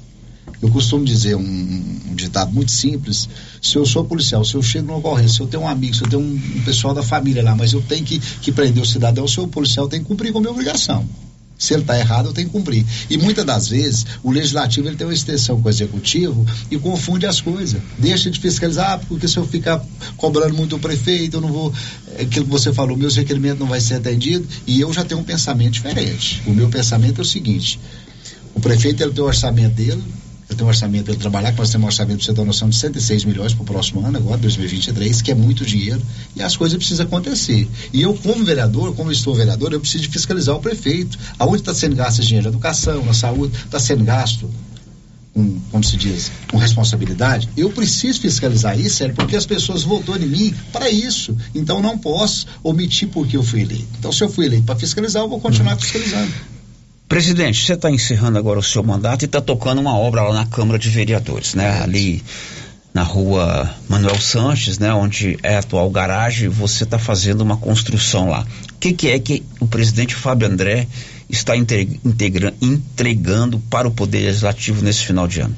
Eu costumo dizer um, um ditado muito simples: se eu sou policial, se eu chego numa ocorrência, se eu tenho um amigo, se eu tenho um, um pessoal da família lá, mas eu tenho que, que prender o cidadão, se eu policial, tem que cumprir com a minha obrigação. Se ele está errado, eu tenho que cumprir. E muitas das vezes, o legislativo ele tem uma extensão com o executivo e confunde as coisas. Deixa de fiscalizar, ah, porque se eu ficar cobrando muito o prefeito, eu não vou. é Aquilo que você falou, meus requerimentos não vai ser atendido. E eu já tenho um pensamento diferente. O meu pensamento é o seguinte: o prefeito ele tem o orçamento dele, eu tenho um orçamento para ele trabalhar, que nós temos um orçamento, para você ter uma noção, de 106 milhões para o próximo ano, agora, 2023, que é muito dinheiro, e as coisas precisam acontecer. E eu, como vereador, como estou vereador, eu preciso de fiscalizar o prefeito. Aonde está sendo gasto esse dinheiro? Na educação, na saúde, está sendo gasto com, como se diz, com responsabilidade, eu preciso fiscalizar isso, sério, porque as pessoas votaram em mim para isso. Então não posso omitir porque eu fui eleito. Então, se eu fui eleito para fiscalizar, eu vou continuar fiscalizando. Presidente, você está encerrando agora o seu mandato e está tocando uma obra lá na Câmara de Vereadores, né? Ali na rua Manuel Sanches, né? Onde é a atual garagem, você está fazendo uma construção lá. O que, que é que o presidente Fábio André está inte- integra- entregando para o Poder Legislativo nesse final de ano?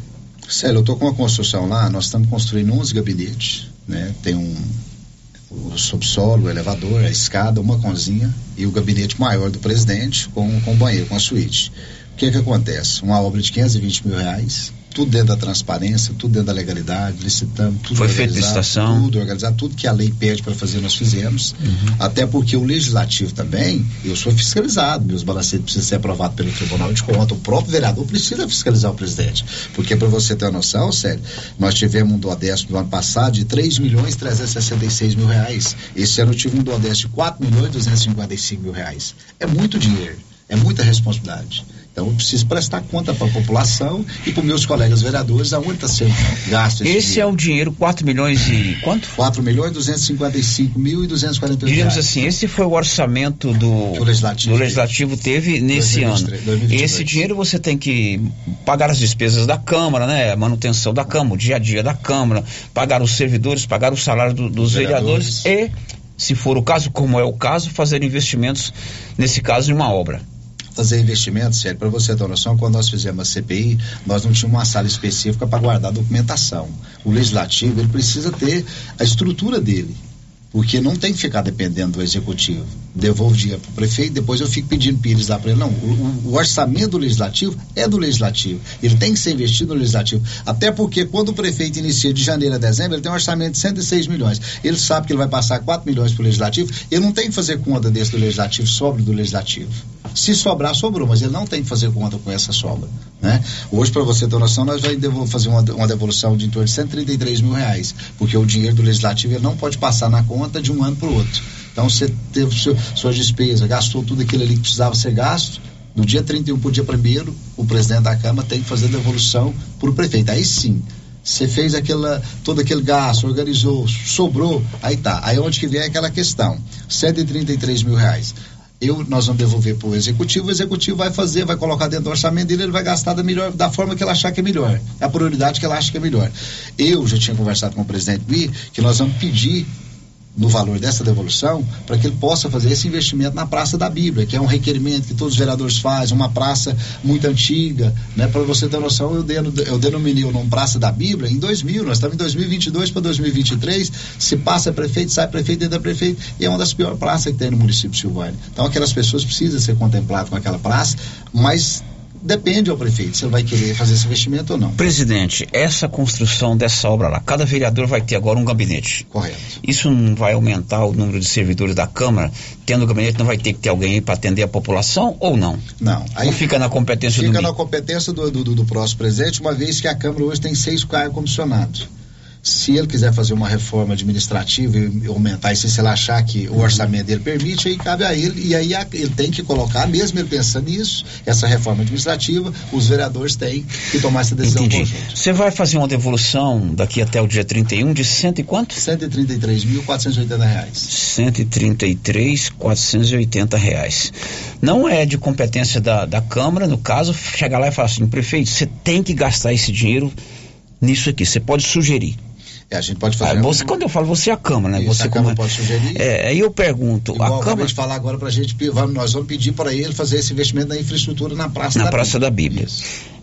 Célio, eu estou com uma construção lá, nós estamos construindo 11 gabinetes, né? Tem um o subsolo, o elevador, a escada, uma cozinha e o gabinete maior do presidente com, com banheiro, com a suíte. O que que acontece? Uma obra de 520 mil reais, tudo dentro da transparência, tudo dentro da legalidade, licitamos, tudo Foi feita organizado, licitação? Tudo organizado, tudo que a lei pede para fazer nós fizemos. Até porque o legislativo também, eu sou fiscalizado, meus balancetes precisam ser aprovados pelo Tribunal de Contas, o próprio vereador precisa fiscalizar o presidente. Porque para você ter uma noção, sério, nós tivemos um duodécimo do ano passado de 3 milhões 366 mil reais. Esse ano eu tive um duodécimo de 4 milhões 255 mil reais. É muito dinheiro, é muita responsabilidade. Então eu preciso prestar conta para a população e para os meus colegas vereadores aonde está sendo gasto esse, Esse é o dinheiro, 4 milhões e quanto? 4 milhões 255 mil e 248 Diríamos reais. assim, esse foi o orçamento do, o legislativo, do legislativo teve nesse 2023, ano. 2023. Esse dinheiro você tem que pagar as despesas da Câmara, né? A manutenção da Câmara, o dia a dia da Câmara, pagar os servidores, pagar o salário do- dos vereadores. e, se for o caso, como é o caso, fazer investimentos, nesse caso, em uma obra. Fazer investimentos, sério, para você ter noção, quando nós fizemos a CPI, nós não tínhamos uma sala específica para guardar documentação. O legislativo, ele precisa ter a estrutura dele. Porque não tem que ficar dependendo do executivo. Devolvo dinheiro para o prefeito, depois eu fico pedindo pires lá para ele. Não, o, o- o orçamento do legislativo é do legislativo. Ele tem que ser investido no legislativo. Até porque quando o prefeito inicia de janeiro a dezembro, ele tem um orçamento de 106 milhões. Ele sabe que ele vai passar 4 milhões para o legislativo. Ele não tem que fazer conta desse do legislativo, sobre do legislativo. Se sobrar, sobrou, mas ele não tem que fazer conta com essa sobra. Né? Hoje, para você ter noção, nós vamos fazer uma, uma devolução de em torno de 133 mil reais, porque o dinheiro do legislativo ele não pode passar na conta de um ano para o outro. Então, você teve seu, suas despesas, gastou tudo aquilo ali que precisava ser gasto. Do dia 31 para o dia 1 o presidente da Câmara tem que fazer devolução para o prefeito. Aí sim, você fez aquela, todo aquele gasto, organizou, sobrou, aí tá. Aí onde que vem aquela questão? 133 mil reais. Eu, nós vamos devolver para o executivo, o executivo vai fazer, vai colocar dentro do orçamento dele, ele vai gastar da, melhor, da forma que ele achar que é melhor. É a prioridade que ele acha que é melhor. Eu já tinha conversado com o presidente Bi que nós vamos pedir no valor dessa devolução para que ele possa fazer esse investimento na Praça da Bíblia, que é um requerimento que todos os vereadores fazem, uma praça muito antiga, né? Para você ter noção, eu, deno, eu denominei o nome Praça da Bíblia em 2000, nós estamos em 2022 para 2023, se passa prefeito, sai prefeito, entra prefeito, e é uma das piores praças que tem no município de Silvânia. Então aquelas pessoas precisam ser contempladas com aquela praça, mas depende ao prefeito se ele vai querer fazer esse investimento ou não. Presidente, essa construção dessa obra lá, cada vereador vai ter agora um gabinete. Correto. Isso não vai aumentar o número de servidores da Câmara? Tendo o gabinete, não vai ter que ter alguém aí para atender a população ou não? Não. Aí fica na competência do Fica na competência do, do, do- do próximo presidente, uma vez que a Câmara hoje tem seis cargos comissionados. Se ele quiser fazer uma reforma administrativa e aumentar isso, se ele achar que o orçamento dele permite, aí cabe a ele. E aí ele tem que colocar, mesmo ele pensando nisso, essa reforma administrativa, os vereadores têm que tomar essa decisão Entendi. Você vai fazer uma devolução daqui até o dia 31 de cento e quanto? 133.480 reais. 133, 480 reais. Não é de competência da, da Câmara, no caso, chegar lá e falar assim, prefeito, você tem que gastar esse dinheiro nisso aqui. Você pode sugerir. É, a gente pode fazer. Ah, você, quando eu falo você é a Câmara, né? Isso, você a Câmara como- pode sugerir. É, aí eu pergunto, Igual a Câmara de falar agora pra gente, pe- vamos- nós vamos pedir para ele fazer esse investimento na infraestrutura na Praça na da Praça da Bíblia.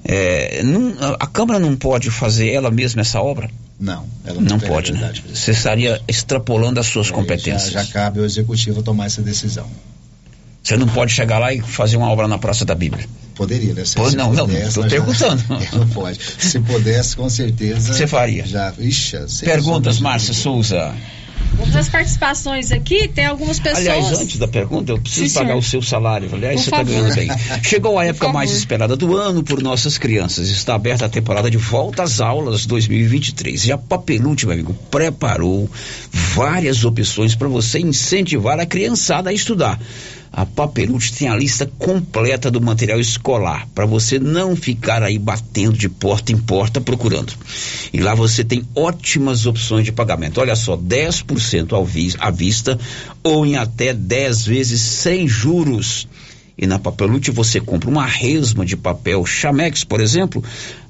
É, não- a Câmara não pode fazer ela mesma essa obra? Não, ela não, não pode, né? Você estaria extrapolando as suas Já, competências. já cabe ao executivo tomar essa decisão. Você não pode chegar lá e fazer uma obra na Praça da Bíblia. Poderia, né? Se- Pô, se não, não, pudesse, nós já- perguntando. Não pode. Se pudesse, com certeza. Você faria? Já, ixi, sem Perguntas, Márcia Souza. Vamos às participações aqui, tem algumas pessoas. Aliás, antes da pergunta, eu preciso Sim, pagar senhor. o seu salário. Aliás, Por você está ganhando bem. Chegou a época mais esperada do ano por nossas crianças. Está aberta a temporada de volta às aulas 2023. E a Papelute, meu amigo, preparou várias opções para você incentivar a criançada a estudar. A Papelute tem a lista completa do material escolar para você não ficar aí batendo de porta em porta procurando. E lá você tem ótimas opções de pagamento. Olha só, 10% ao vi à vista ou em até 10 vezes sem juros. E na Papelute você compra uma resma de papel Chamex, por exemplo,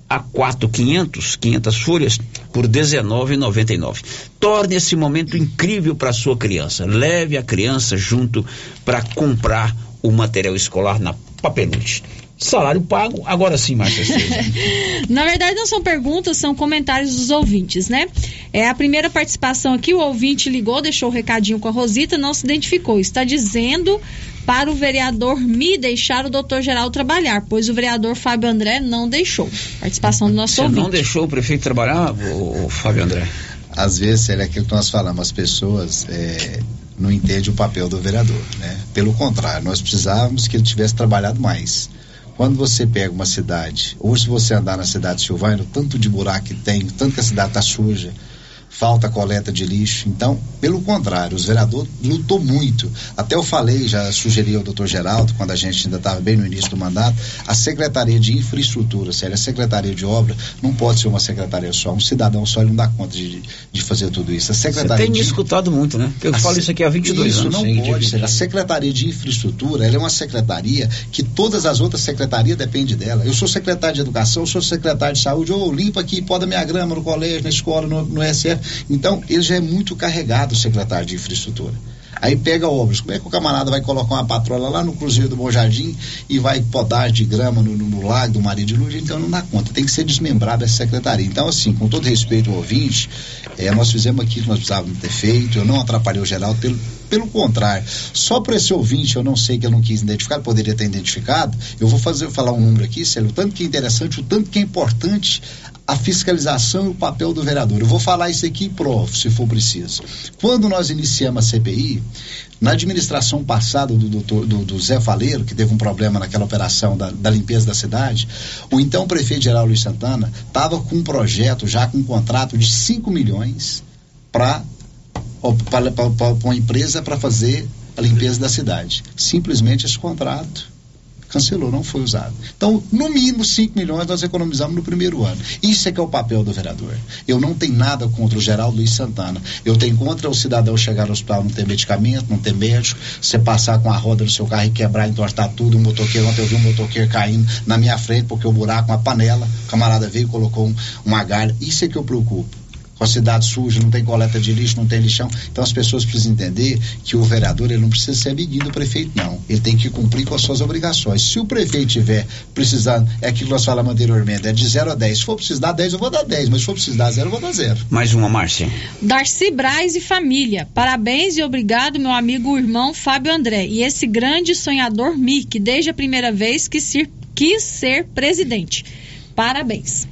a 4,500, 500 folhas, por R$19,99. Torne esse momento incrível para sua criança. Leve a criança junto para comprar o material escolar na Papelute. Salário pago, agora sim, Márcia. Na verdade, não são perguntas, são comentários dos ouvintes, né? É a primeira participação aqui, o ouvinte ligou, deixou o recadinho com a Rosita, não se identificou. Está dizendo para o vereador me deixar o doutor Geraldo trabalhar, pois o vereador Fábio André não deixou. Participação do nosso Você ouvinte. não deixou o prefeito trabalhar, o, o Fábio André? Às vezes, é aquilo que nós falamos, as pessoas é, não entendem o papel do vereador, né? Pelo contrário, nós precisávamos que ele tivesse trabalhado mais. Quando você pega uma cidade, ou se você andar na cidade de Silvânia, o tanto de buraco que tem, o tanto que a cidade está suja, falta coleta de lixo. Então, pelo contrário, os vereadores lutou muito. Até eu falei, já sugeri ao doutor Geraldo, quando a gente ainda estava bem no início do mandato, a Secretaria de Infraestrutura, sério, a Secretaria de Obra não pode ser uma secretaria só. Um cidadão só ele não dá conta de, de fazer tudo isso. A Você Secretaria tem me de escutado muito, né? Eu a falo se- isso aqui há 22 isso anos. não Sim, pode de- ser. A Secretaria de Infraestrutura, ela é uma secretaria que todas as outras secretarias dependem dela. Eu sou secretário de Educação, eu sou secretário de Saúde, ou limpa aqui, poda minha grama no colégio, na escola, no, no SF. Então, ele já é muito carregado, o secretário de Infraestrutura. Aí pega obras. Como é que o camarada vai colocar uma patrola lá no Cruzeiro do Bom Jardim e vai podar de grama no, no- no lago do Maria de Luz? Então não dá conta. Tem que ser desmembrada essa secretaria. Então, assim, com todo respeito ao ouvinte, eh, nós fizemos aquilo que nós precisávamos ter feito. Eu não atrapalhei o Geraldo, pelo, pelo contrário. Só por esse ouvinte, eu não sei que eu não quis identificar, poderia ter identificado. Eu vou fazer, falar um número aqui, Célio, o tanto que é interessante, o tanto que é importante a fiscalização e o papel do vereador. Eu vou falar isso aqui e provo, se for preciso. Quando nós iniciamos a CPI, na administração passada do, doutor, do, do Zé Faleiro, que teve um problema naquela operação da, da limpeza da cidade, o então prefeito geral Luiz Santana estava com um projeto, já com um contrato de 5 milhões para uma empresa para fazer a limpeza da cidade. Simplesmente esse contrato cancelou, não foi usado. Então, no mínimo 5 milhões nós economizamos no primeiro ano. Isso é que é o papel do vereador. Eu não tenho nada contra o Geraldo Luiz Santana. Eu tenho contra o cidadão chegar no hospital não ter medicamento, não ter médico, você passar com a roda no seu carro e quebrar, entortar tudo, um motoqueiro, ontem eu vi um motoqueiro caindo na minha frente porque o buraco, uma panela, o camarada veio e colocou um, uma galha. Isso é que eu preocupo com a cidade suja, não tem coleta de lixo, não tem lixão. Então as pessoas precisam entender que o vereador ele não precisa ser amiguinho do prefeito, não. Ele tem que cumprir com as suas obrigações. Se o prefeito tiver precisando, é aquilo que nós falamos anteriormente, é de 0 a 10. Se for precisar dar 10, eu vou dar 10, mas se for precisar dar 0, eu vou dar 0. Mais uma, Márcia. Darcy Braz e família. Parabéns e obrigado, meu amigo irmão Fábio André. E esse grande sonhador Mi, que desde a primeira vez quis ser, quis ser presidente. Parabéns.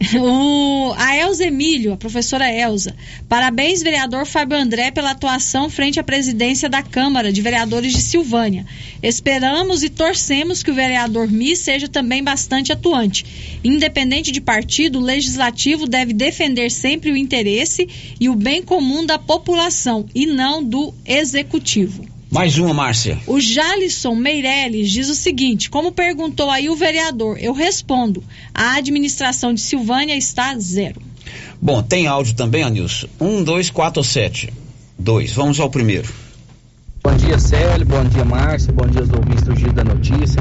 O, a Elza Emílio, a professora Elza. Parabéns, vereador Fábio André, pela atuação frente à presidência da Câmara de Vereadores de Silvânia. Esperamos e torcemos que o vereador Mi seja também bastante atuante. Independente de partido, o legislativo deve defender sempre o interesse e o bem comum da população e não do executivo. Mais uma, Márcia. O Jalisson Meirelles diz o seguinte: como perguntou aí o vereador, eu respondo: a administração de Silvânia está zero. Bom, tem áudio também, Anilson? Um, dois, quatro, sete. Dois. Vamos ao primeiro. Bom dia, Célio. Bom dia, Márcia. Bom dia ouvintes do Giro da Notícia.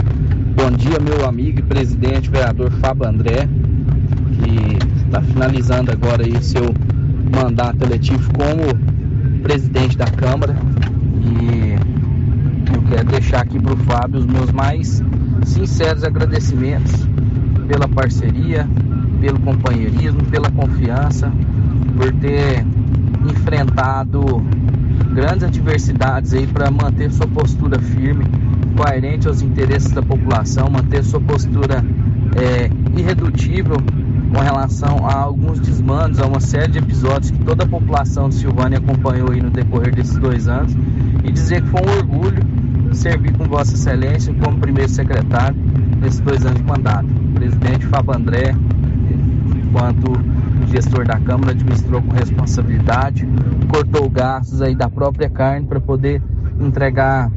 Bom dia, meu amigo e presidente, vereador Fábio André, que está finalizando agora aí seu mandato eletivo como presidente da Câmara quero deixar aqui para o Fábio os meus mais sinceros agradecimentos pela parceria, pelo companheirismo, pela confiança, por ter enfrentado grandes adversidades aí para manter sua postura firme, coerente aos interesses da população, manter sua postura é, irredutível com relação a alguns desmandos, a uma série de episódios que toda a população de Silvânia acompanhou aí no decorrer desses dois anos. E dizer que foi um orgulho servir com Vossa Excelência como primeiro secretário nesses dois anos de mandato. O presidente Fábio André, enquanto gestor da Câmara, administrou com responsabilidade, cortou gastos aí da própria carne para poder entregar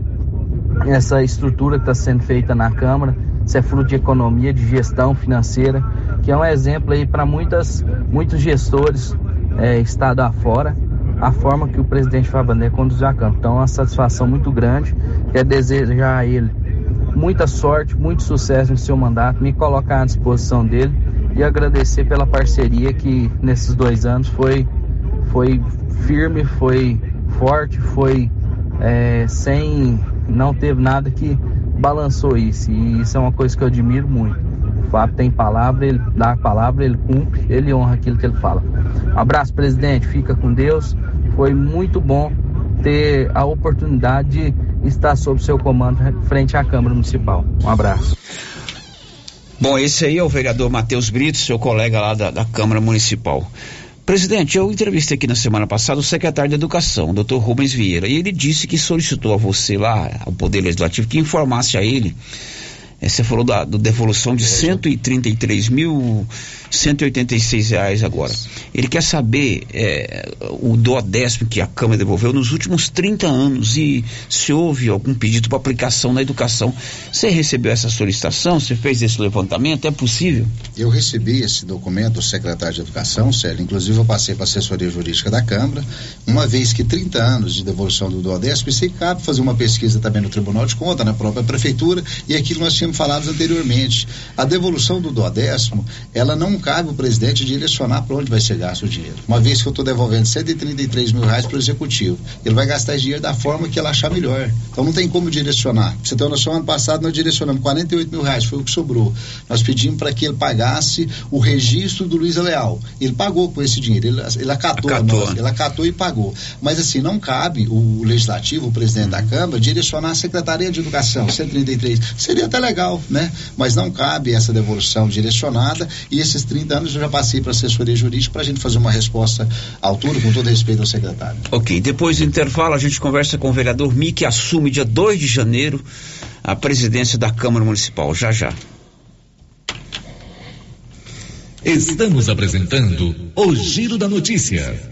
essa estrutura que está sendo feita na Câmara. Isso é fruto de economia, de gestão financeira, que é um exemplo aí para muitas muitos gestores é, estado afora a forma que o presidente Fabané conduziu a campo. Então, é uma satisfação muito grande. Quero desejar a ele muita sorte, muito sucesso no seu mandato, me colocar à disposição dele e agradecer pela parceria que nesses dois anos foi, foi firme, foi forte, foi é, sem. não teve nada que balançou isso. E isso é uma coisa que eu admiro muito. Fábio tem palavra, ele dá a palavra, ele cumpre, ele honra aquilo que ele fala. Abraço, presidente, fica com Deus. Foi muito bom ter a oportunidade de estar sob seu comando frente à Câmara Municipal. Um abraço. Bom, esse aí é o vereador Matheus Brito, seu colega lá da, da Câmara Municipal. Presidente, eu entrevistei aqui na semana passada o secretário de Educação, o doutor Rubens Vieira, e ele disse que solicitou a você lá, ao Poder Legislativo, que informasse a ele você falou da, da devolução de 133.186 reais agora. Ele quer saber é, o décimo que a Câmara devolveu nos últimos 30 anos e se houve algum pedido para aplicação na educação. Você recebeu essa solicitação? Você fez esse levantamento? É possível? Eu recebi esse documento do secretário de Educação, Célio. Inclusive, eu passei para a assessoria jurídica da Câmara, uma vez que 30 anos de devolução do duodécimo, e sei que cabe fazer uma pesquisa também no Tribunal de Contas, na própria Prefeitura, e aquilo nós tínhamos falados anteriormente. A devolução do duodécimo, ela não cabe o presidente direcionar para onde vai ser gasto o dinheiro. Uma vez que eu estou devolvendo 133 mil reais para o executivo, ele vai gastar esse dinheiro da forma que ele achar melhor. Então não tem como direcionar. Pra você ter uma noção, ano passado nós direcionamos 48 mil reais, foi o que sobrou. Nós pedimos para que ele pagasse o registro do Luiz Leal. Ele pagou com esse dinheiro, ele, ele acatou, Acatou, nós, né? ele acatou e pagou. Mas assim, não cabe o legislativo, o presidente da Câmara, direcionar a Secretaria de Educação, 133. Seria até legal, né? Mas não cabe essa devolução direcionada e esses 30 anos eu já passei para a assessoria jurídica para a gente fazer uma resposta à altura, com todo respeito ao secretário. Ok, depois do intervalo a gente conversa com o vereador Mi, que assume dia 2 de janeiro a presidência da Câmara Municipal. Já já. Estamos apresentando o Giro da Notícia.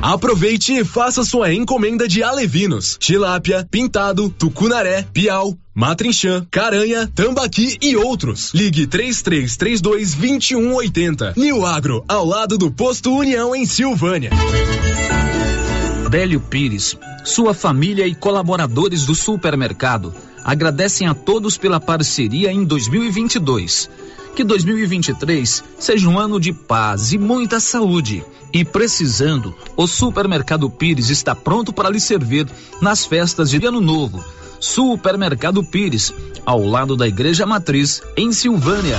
Aproveite e faça sua encomenda de alevinos, tilápia, pintado, tucunaré, piau, matrinchã, caranha, tambaqui e outros. Ligue 3332 2180. New Agro, ao lado do posto União em Silvânia. Bélio Pires, sua família e colaboradores do supermercado agradecem a todos pela parceria em 2022. Que 2023 seja um ano de paz e muita saúde. E precisando, o Supermercado Pires está pronto para lhe servir nas festas de Ano Novo. Supermercado Pires, ao lado da Igreja Matriz, em Silvânia.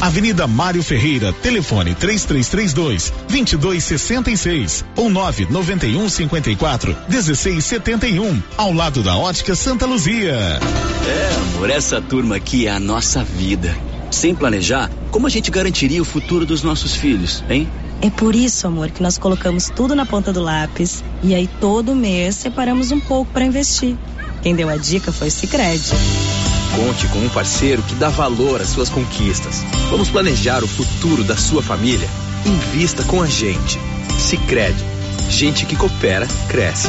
Avenida Mário Ferreira, telefone 3332 2266 ou 991 54 1671, ao lado da Ótica Santa Luzia. É, amor, essa turma aqui é a nossa vida. Sem planejar, como a gente garantiria o futuro dos nossos filhos, hein? É por isso, amor, que nós colocamos tudo na ponta do lápis e aí todo mês separamos um pouco para investir. Quem deu a dica foi o Sicredi. Conte com um parceiro que dá valor às suas conquistas. Vamos planejar o futuro da sua família? Invista com a gente. Sicredi. Gente que coopera, cresce.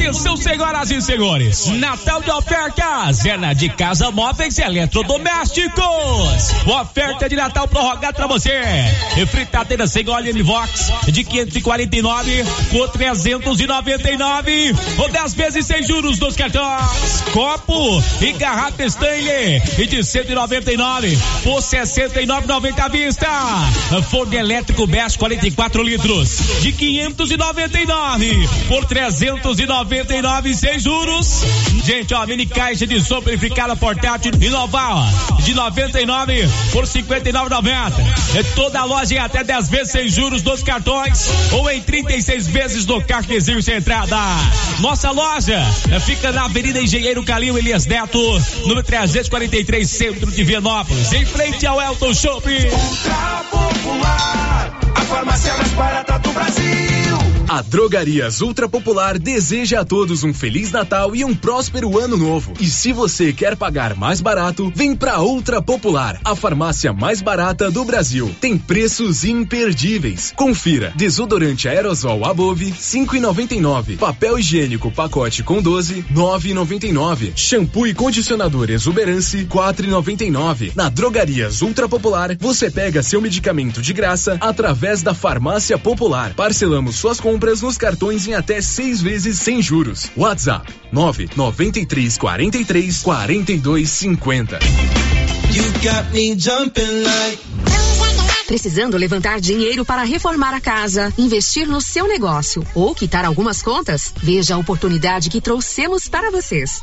Atenção, senhoras e senhores. Natal de ofertas é na de Casa Móveis e Eletrodomésticos. Oferta de Natal prorrogada pra você. Fritadeira sem óleo Univox de 549 por 399 ou 10 vezes sem juros dos cartões. Copo e garrafa Stanley e de 199 por 69,90 à vista. Forno elétrico Best 44 litros de 599 por 300 299 sem juros. Gente, ó, mini caixa de purificada portátil Inoval de 99 por 59,90. É toda a loja em até 10 vezes sem juros dos cartões ou em 36 vezes no cartezinho sem entrada. Nossa loja é, fica na Avenida Engenheiro Calil Elias Neto, número 343, centro de Vianópolis, em frente ao Elton Shopping. Ultra popular, a farmácia mais barata do Brasil. A Drogarias Ultra Popular deseja a todos um feliz Natal e um próspero ano novo. E se você quer pagar mais barato, vem pra Ultra Popular, a farmácia mais barata do Brasil. Tem preços imperdíveis. Confira: desodorante aerosol Above 5,99, papel higiênico pacote com 12 9,99, shampoo e condicionador Exuberance 4,99. Na Drogarias Ultra Popular, você pega seu medicamento de graça através da Farmácia Popular. Parcelamos suas compras nos cartões em até seis vezes sem juros. WhatsApp 993 43 42 50. You got me jumping like. Precisando levantar dinheiro para reformar a casa, investir no seu negócio ou quitar algumas contas? Veja a oportunidade que trouxemos para vocês.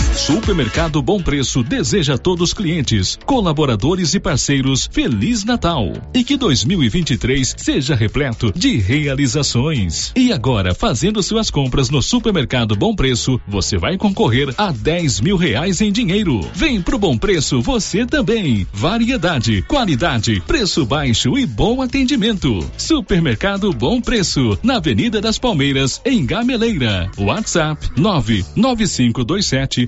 Supermercado Bom Preço deseja a todos os clientes, colaboradores e parceiros Feliz Natal e que 2023 seja repleto de realizações. E agora, fazendo suas compras no Supermercado Bom Preço, você vai concorrer a 10 mil reais em dinheiro. Vem pro Bom Preço você também. Variedade, qualidade, preço baixo e bom atendimento. Supermercado Bom Preço, na Avenida das Palmeiras, em Gameleira. WhatsApp 99527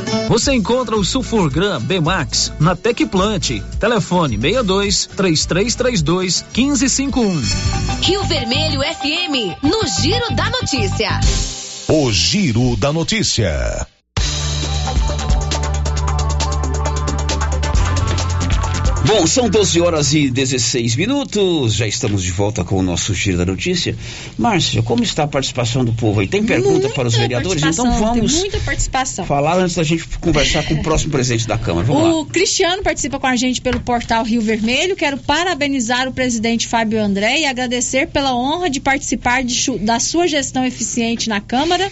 Você encontra o Sulfurgram B-Max na Tecplant. Telefone 62 3332 1551. Rio Vermelho FM, no Giro da Notícia. O Giro da Notícia. Bom, são 12 horas e 16 minutos. Já estamos de volta com o nosso Giro da Notícia. Márcia, como está a participação do povo aí? Tem pergunta Muita para os vereadores? Então vamos Tem muita participação. falar antes da gente conversar com o próximo presidente da Câmara. Vamos O lá. Cristiano participa com a gente pelo portal Rio Vermelho. Quero parabenizar o presidente Fábio André e agradecer pela honra de participar de da sua gestão eficiente na Câmara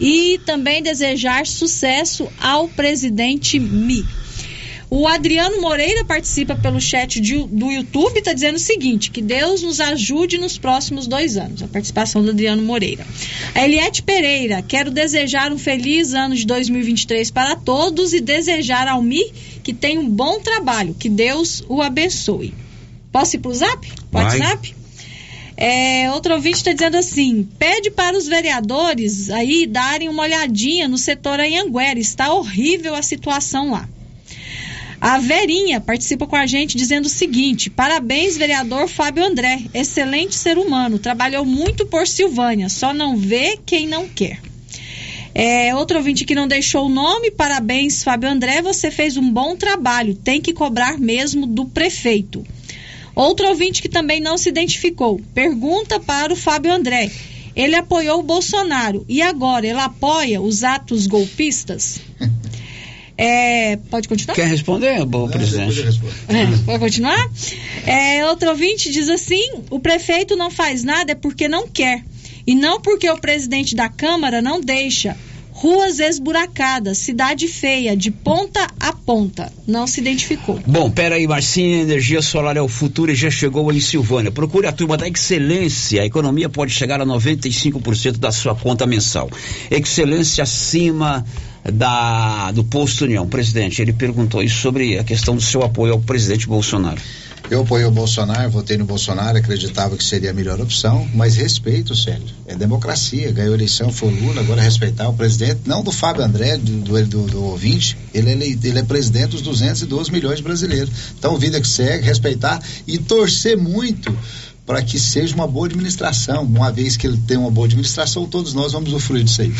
e também desejar sucesso ao presidente Mi. O Adriano Moreira participa pelo chat de- do YouTube e está dizendo o seguinte: que Deus nos ajude nos próximos dois anos. A participação do Adriano Moreira. A Eliette Pereira, quero desejar um feliz ano de 2023 para todos e desejar ao Mi que tenha um bom trabalho. Que Deus o abençoe. Posso ir para o zap? Vai. WhatsApp? É, outro ouvinte está dizendo assim: pede para os vereadores aí darem uma olhadinha no setor Anhanguera. Está horrível a situação lá. A Verinha participa com a gente dizendo o seguinte: parabéns, vereador Fábio André. Excelente ser humano. Trabalhou muito por Silvânia. Só não vê quem não quer. É, outro ouvinte que não deixou o nome, parabéns, Fábio André. Você fez um bom trabalho. Tem que cobrar mesmo do prefeito. Outro ouvinte que também não se identificou. Pergunta para o Fábio André. Ele apoiou o Bolsonaro e agora ele apoia os atos golpistas? É, pode continuar? Quer responder, bom presidente? É, pode continuar? É, outro ouvinte diz assim: o prefeito não faz nada é porque não quer. E não porque o presidente da Câmara não deixa. Ruas esburacadas, cidade feia, de ponta a ponta. Não se identificou. Bom, peraí, Marcinha, energia solar é o futuro e já chegou em Silvânia. Procure a turma da Excelência. A economia pode chegar a 95% da sua conta mensal. Excelência acima da, do posto União. Presidente, ele perguntou isso sobre a questão do seu apoio ao presidente Bolsonaro. Eu apoiei o Bolsonaro, votei no Bolsonaro, acreditava que seria a melhor opção, mas respeito, Sérgio. É democracia. Ganhou eleição, foi o Lula, agora respeitar o presidente, não do Fábio André, do, do, do, ouvinte, ele é, ele é presidente dos 212 milhões de brasileiros. Então, vida que segue, respeitar e torcer muito para que seja uma boa administração. Uma vez que ele tem uma boa administração, todos nós vamos usufruir disso aí.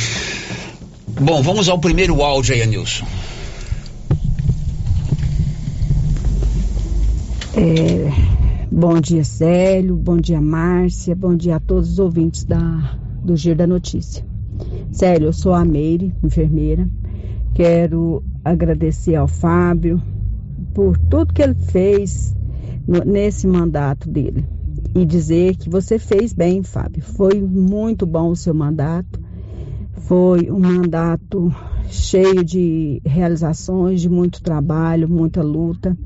Bom, vamos ao primeiro áudio aí, Anilson. É, bom dia, Célio. Bom dia, Márcia. Bom dia a todos os ouvintes da, do Giro da Notícia. Célio, eu sou a Meire, enfermeira. Quero agradecer ao Fábio por tudo que ele fez no- nesse mandato dele. E dizer que você fez bem, Fábio. Foi muito bom o seu mandato. Foi um mandato cheio de realizações, de muito trabalho, muita luta.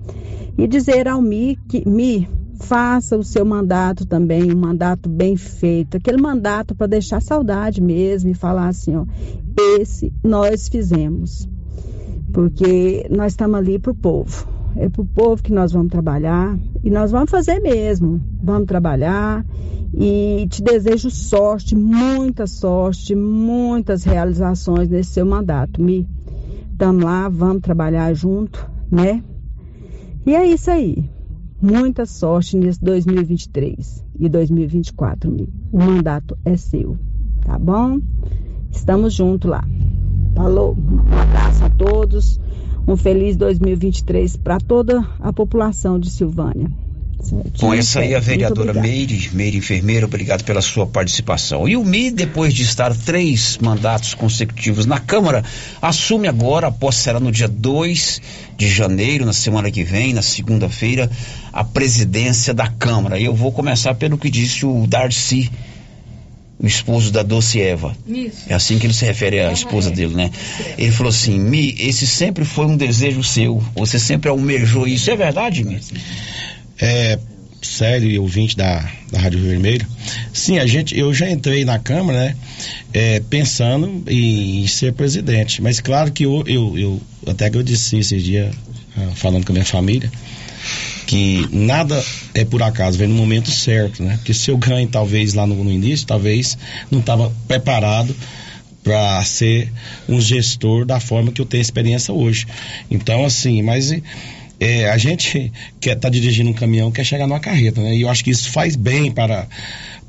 E dizer ao Mi que Mi faça o seu mandato também, um mandato bem feito, aquele mandato para deixar saudade mesmo e falar assim, ó, esse nós fizemos, porque nós estamos ali para o povo, é para o povo que nós vamos trabalhar e nós vamos fazer mesmo, vamos trabalhar e te desejo sorte, muita sorte, muitas realizações nesse seu mandato, Mi. Estamos lá, vamos trabalhar junto, né? E é isso aí. Muita sorte nesse 2023 e 2024, Mi. O mandato é seu, tá bom? Estamos juntos lá. Falou, um abraço a todos. Um feliz 2023 para toda a população de Silvânia. Com essa aí a vereadora Meire, Meire Enfermeira, obrigado pela sua participação. E o Mi, depois de estar três mandatos consecutivos na Câmara, assume agora, a posse será no dia 2 de janeiro, na semana que vem, na segunda-feira, a presidência da Câmara. E eu vou começar pelo que disse o Darcy, o esposo da Doce Eva. Isso. É assim que ele se refere à esposa dele, né? Ele falou assim: Mi, esse sempre foi um desejo seu. Você sempre almejou isso. É verdade, Mi? é, Célio e ouvinte da, da Rádio Rio Vermelho. Sim, a gente, eu já entrei na Câmara, né, é, pensando em, em, ser presidente. Mas claro que eu, eu, eu até que eu disse esses dias, ah, falando com a minha família, que nada é por acaso, vem no momento certo, né? Porque se eu ganho talvez lá no, no início, talvez não estava preparado para ser um gestor da forma que eu tenho experiência hoje. Então, assim, mas é, a gente quer estar tá dirigindo um caminhão, quer chegar numa carreta, né? E eu acho que isso faz bem para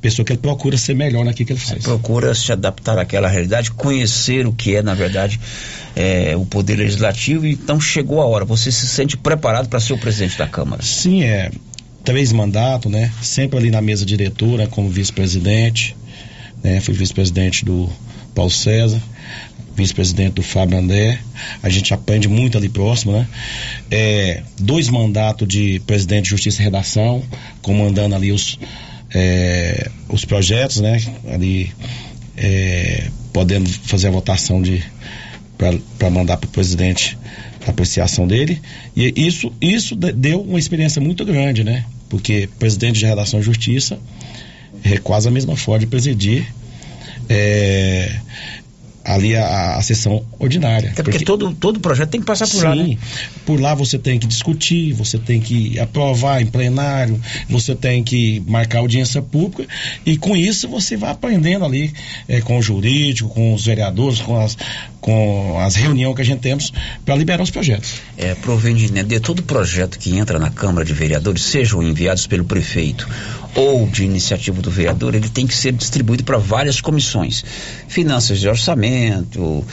pessoa que ele procura ser melhor naquilo que ele faz. Você procura se adaptar àquela realidade, conhecer o que é, na verdade, é, o poder legislativo, então chegou a hora. Você se sente preparado para ser o presidente da Câmara? Sim, é. Três mandatos, né? Sempre ali na mesa diretora, como vice-presidente, né? Fui vice-presidente do Paulo César vice-presidente do Fábio André. A gente aprende muito ali próximo, né? É, dois mandatos de presidente de Justiça e Redação, comandando ali os, é, os projetos, né? Ali é, podendo fazer a votação de para mandar para o presidente a apreciação dele. E isso, isso deu uma experiência muito grande, né? Porque presidente de Redação e Justiça é quase a mesma forma de presidir. É, ali a, a sessão ordinária. Até porque, porque, todo, todo projeto tem que passar por sim, lá, né? por lá você tem que discutir, você tem que aprovar em plenário, você tem que marcar audiência pública e com isso você vai aprendendo ali é, com o jurídico, com os vereadores, com as, com as reuniões que a gente temos para liberar os projetos. É, provém de entender todo projeto que entra na Câmara de Vereadores, sejam enviados pelo prefeito ou de iniciativa do vereador, ele tem que ser distribuído para várias comissões. Finanças de orçamento,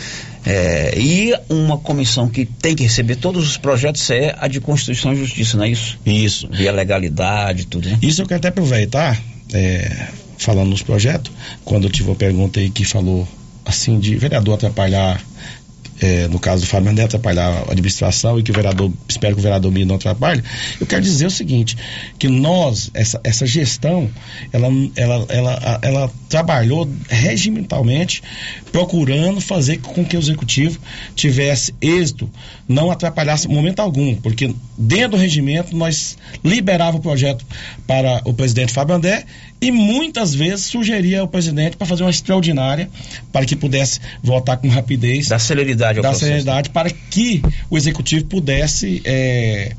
é, e uma comissão que tem que receber todos os projetos é a de Constituição e Justiça, não é isso? Isso. Via legalidade, tudo, né? Isso eu quero até aproveitar, é, falando nos projetos, quando eu tive uma pergunta aí que falou assim de vereador atrapalhar é, no caso do Fábio Neto, atrapalhar a administração e que o vereador, espero que o vereador Miro não atrapalhe, eu quero dizer o seguinte, que nós, essa, essa gestão, ela, ela, ela, ela trabalhou regimentalmente procurando fazer com que o executivo tivesse êxito, não atrapalhasse momento algum, porque dentro do regimento nós liberava o projeto para o presidente Fábio André e muitas vezes sugeria ao presidente para fazer uma extraordinária para que pudesse votar com rapidez. Da celeridade ao Da celeridade para que o executivo pudesse é,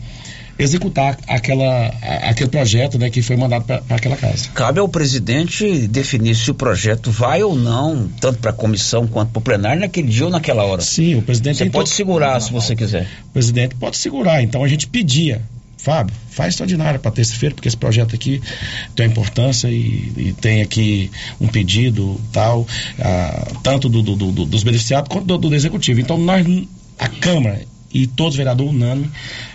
executar aquela, aquele projeto né, que foi mandado para aquela casa. Cabe ao presidente definir se o projeto vai ou não, tanto para a comissão quanto para o plenário, naquele dia ou naquela hora. Sim, o presidente Você pode todo... segurar se você quiser. O presidente pode segurar, então a gente pedia Fábio, faz extraordinária para terça-feira, porque esse projeto aqui tem importância e, e tem aqui um pedido tal, ah, tanto do, do, do, dos beneficiados quanto do, do, executivo. Então, nós, a Câmara e todos os vereadores unânime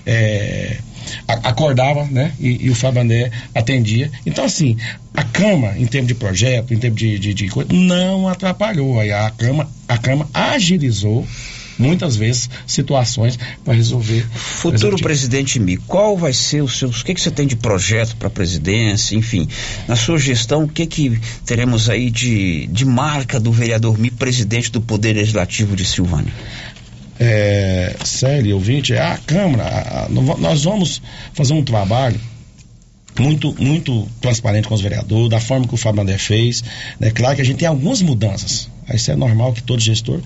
é, acordava, né? E, e, o Fábio André atendia. Então, assim, a Câmara, em termos de projeto, em termos de, de, de coisa, não atrapalhou. Aí a Câmara, a Câmara agilizou muitas vezes situações para resolver. Futuro presidente Mi, qual vai ser o seu, o que, que você tem de projeto para a presidência, enfim, na sua gestão, o que que teremos aí de, de marca do vereador Mi, presidente do Poder Legislativo de Silvânia? É, ouvinte, é a Câmara, a, nós vamos fazer um trabalho muito, muito transparente com os vereadores, da forma que o Fábio André fez. É né? claro que a gente tem algumas mudanças. Isso é normal que todo gestor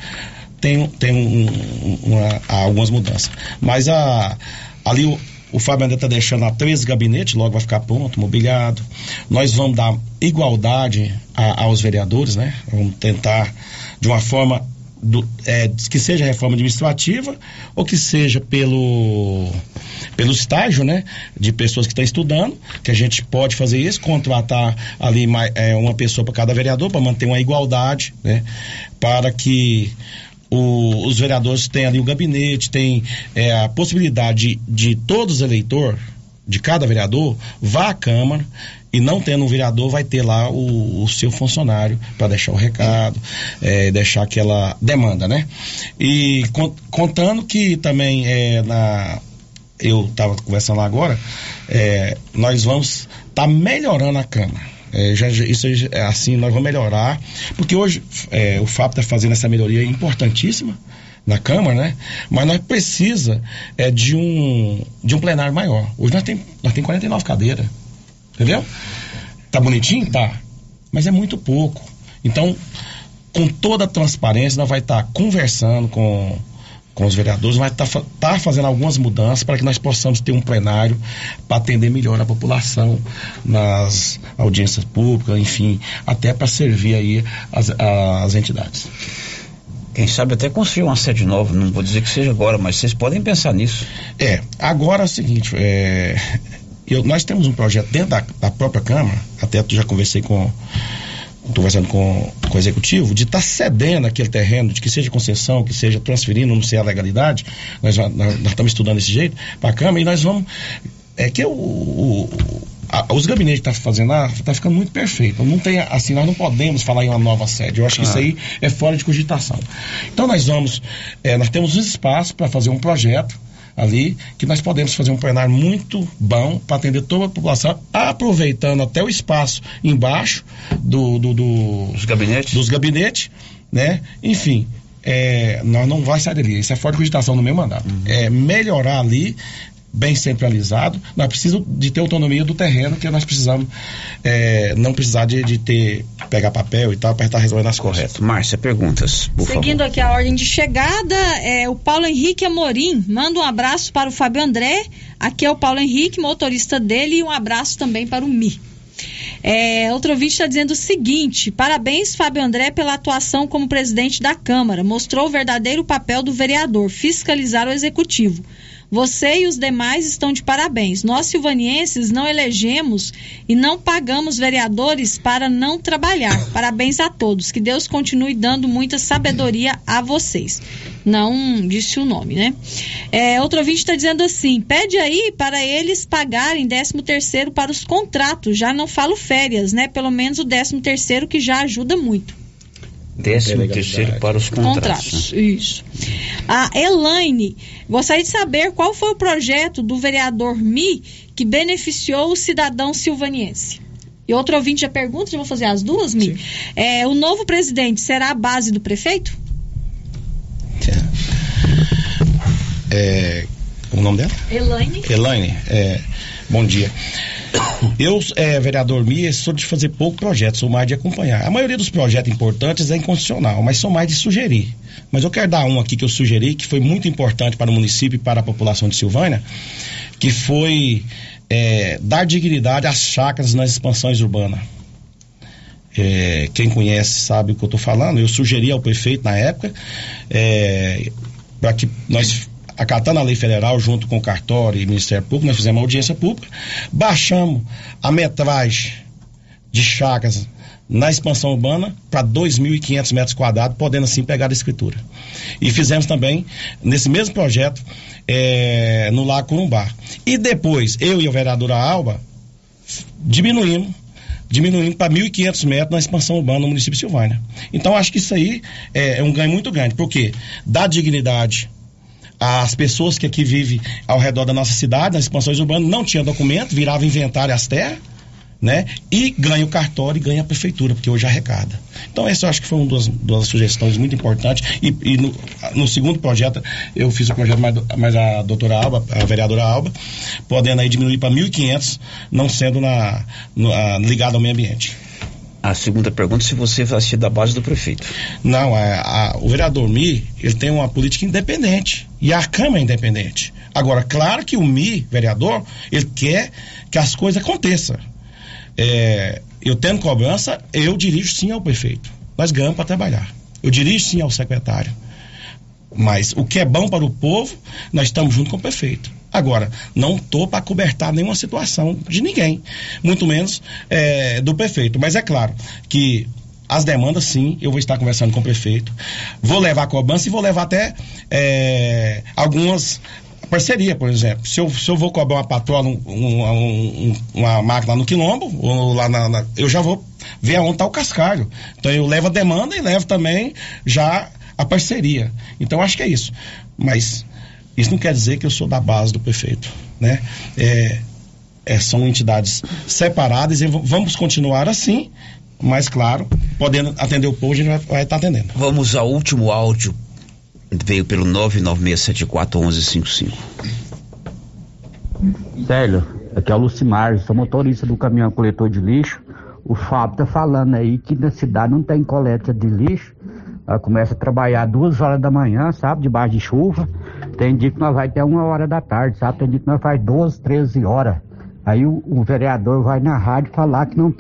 tem, tem um, uma, algumas mudanças. Mas a, ali o, o Fábio André está deixando a três gabinetes, logo vai ficar pronto, mobiliado. Nós vamos dar igualdade a, aos vereadores, né? Vamos tentar, de uma forma do, é, que seja reforma administrativa ou que seja pelo pelo estágio, né, de pessoas que estão estudando, que a gente pode fazer isso, contratar ali é, uma pessoa para cada vereador para manter uma igualdade, né, para que o, os vereadores têm ali o gabinete, tem é, a possibilidade de, de todos os eleitores, de cada vereador, vá à Câmara e não tendo um vereador, vai ter lá o, o seu funcionário para deixar o recado, é, deixar aquela demanda, né? E contando que também é, na, eu estava conversando lá agora, é, nós vamos estar tá melhorando a Câmara. É, já, isso é assim, nós vamos melhorar, porque hoje é, o FAP está fazendo essa melhoria importantíssima na Câmara, né? Mas nós precisa é, de um de um plenário maior. Hoje nós tem nós tem 49 cadeiras. Entendeu? Tá bonitinho? Tá. Mas é muito pouco. Então, com toda a transparência, nós vai estar tá conversando com, com os vereadores, vai estar tá, tá fazendo algumas mudanças para que nós possamos ter um plenário para atender melhor a população nas audiências públicas, enfim, até para servir aí as, as entidades. Quem sabe até construir uma sede nova, não vou dizer que seja agora, mas vocês podem pensar nisso. É, agora é o seguinte, é, eu, nós temos um projeto dentro da, da própria Câmara, até já conversei com estou conversando com, com o executivo, de estar tá cedendo aquele terreno, de que seja concessão, que seja transferindo, não sei a legalidade, nós, nós, nós estamos estudando esse jeito, para a Câmara, e nós vamos. É que o, o a, os gabinetes que está fazendo lá, está ficando muito perfeito. Não tem, assim, nós não podemos falar em uma nova sede. Eu acho que ah. isso aí é fora de cogitação. Então nós vamos, é, nós temos um espaço para fazer um projeto ali, que nós podemos fazer um plenário muito bom para atender toda a população, aproveitando até o espaço embaixo do, do, do dos gabinetes, dos gabinetes, né? Enfim, é, nós não vai sair dali. Isso é forte cogitação no meu mandato. Uhum. É melhorar ali bem centralizado, nós precisamos de ter autonomia do terreno, que nós precisamos é, não precisar de, de, ter, pegar papel e tal, para estar resolvendo as coisas. Márcia, perguntas, por Seguindo favor. aqui a ordem de chegada, é, o Paulo Henrique Amorim manda um abraço para o Fábio André, aqui é o Paulo Henrique, motorista dele, e um abraço também para o Mi. É, outro ouvinte está dizendo o seguinte: parabéns, Fábio André, pela atuação como presidente da Câmara. Mostrou o verdadeiro papel do vereador, fiscalizar o executivo. Você e os demais estão de parabéns. Nós, silvanienses, não elegemos e não pagamos vereadores para não trabalhar. Parabéns a todos. Que Deus continue dando muita sabedoria a vocês. Não disse o nome, né? É, outro ouvinte está dizendo assim: pede aí para eles pagarem 13 terceiro para os contratos. Já não falo férias, né? Pelo menos o 13 terceiro que já ajuda muito. Décimo terceiro para os contratos. contratos né? Isso. A Elaine gostaria de saber qual foi o projeto do vereador Mi que beneficiou o cidadão silvaniense. E outro ouvinte já pergunta, já vou fazer as duas, Mi. É, o novo presidente será a base do prefeito? É, o nome dela? Elaine. Elaine, é, bom dia. Eu, é, vereador Mia, sou de fazer pouco projeto, sou mais de acompanhar. A maioria dos projetos importantes é incondicional, mas sou mais de sugerir. Mas eu quero dar um aqui que eu sugeri, que foi muito importante para o município e para a população de Silvânia, que foi é, dar dignidade às chácaras nas expansões urbanas. É, quem conhece sabe o que eu estou falando. Eu sugeri ao prefeito na época é, para que nós acatando a lei federal junto com o cartório e o Ministério Público, nós fizemos uma audiência pública, baixamos a metragem de chácaras na expansão urbana para 2.500 metros quadrados, podendo assim pegar a escritura. E fizemos também, nesse mesmo projeto, é, no Lago Corumbá. E depois, eu e a vereadora Alba, diminuímos diminuindo para 1.500 metros na expansão urbana no município de Silvânia. Então, acho que isso aí é, é um ganho muito grande, porque dá dignidade as pessoas que aqui vivem ao redor da nossa cidade, nas expansões urbanas, não tinham documento, virava inventário as terras, né? E ganha o cartório e ganha a prefeitura, porque hoje arrecada. Então, essa eu acho que foi uma das, das sugestões muito importantes. E, e no, no, segundo projeto, eu fiz o projeto mais, mais a doutora Alba, a vereadora Alba, podendo aí diminuir para 1.500, não sendo na, no, a, ligado ao meio ambiente. A segunda pergunta, se você vai ser da base do prefeito. Não, a, a, o vereador Mi, ele tem uma política independente. E a Câmara é independente. Agora, claro que o Mi, vereador, ele quer que as coisas aconteçam. É, eu tendo cobrança, eu dirijo sim ao prefeito. Nós ganhamos para trabalhar. Eu dirijo sim ao secretário. Mas o que é bom para o povo, nós estamos junto com o prefeito. Agora, não estou para cobertar nenhuma situação de ninguém, muito menos é, do prefeito. Mas é claro que as demandas, sim, eu vou estar conversando com o prefeito. Vou levar a cobrança e vou levar até é, algumas parceria, por exemplo. Se eu, se eu vou cobrar uma patroa, um, um, um, uma máquina no quilombo, ou lá na, na, eu já vou ver aonde está o cascalho. Então eu levo a demanda e levo também já a parceria. Então acho que é isso. Mas isso não quer dizer que eu sou da base do prefeito, né? É, é, são entidades separadas e vamos continuar assim, mas claro, podendo atender o povo, a gente vai, estar atendendo. Vamos ao último áudio veio pelo 996741155. Célio, aqui é o Lucimar, sou motorista do caminhão coletor de lixo. O Fábio tá falando aí que na cidade não tem coleta de lixo. Ela começa a trabalhar duas horas da manhã, sabe, debaixo de chuva. Tem dia que nós vai até uma hora da tarde, sabe? Tem dia que nós faz 12, 13 horas. Aí o, o vereador vai na rádio falar que não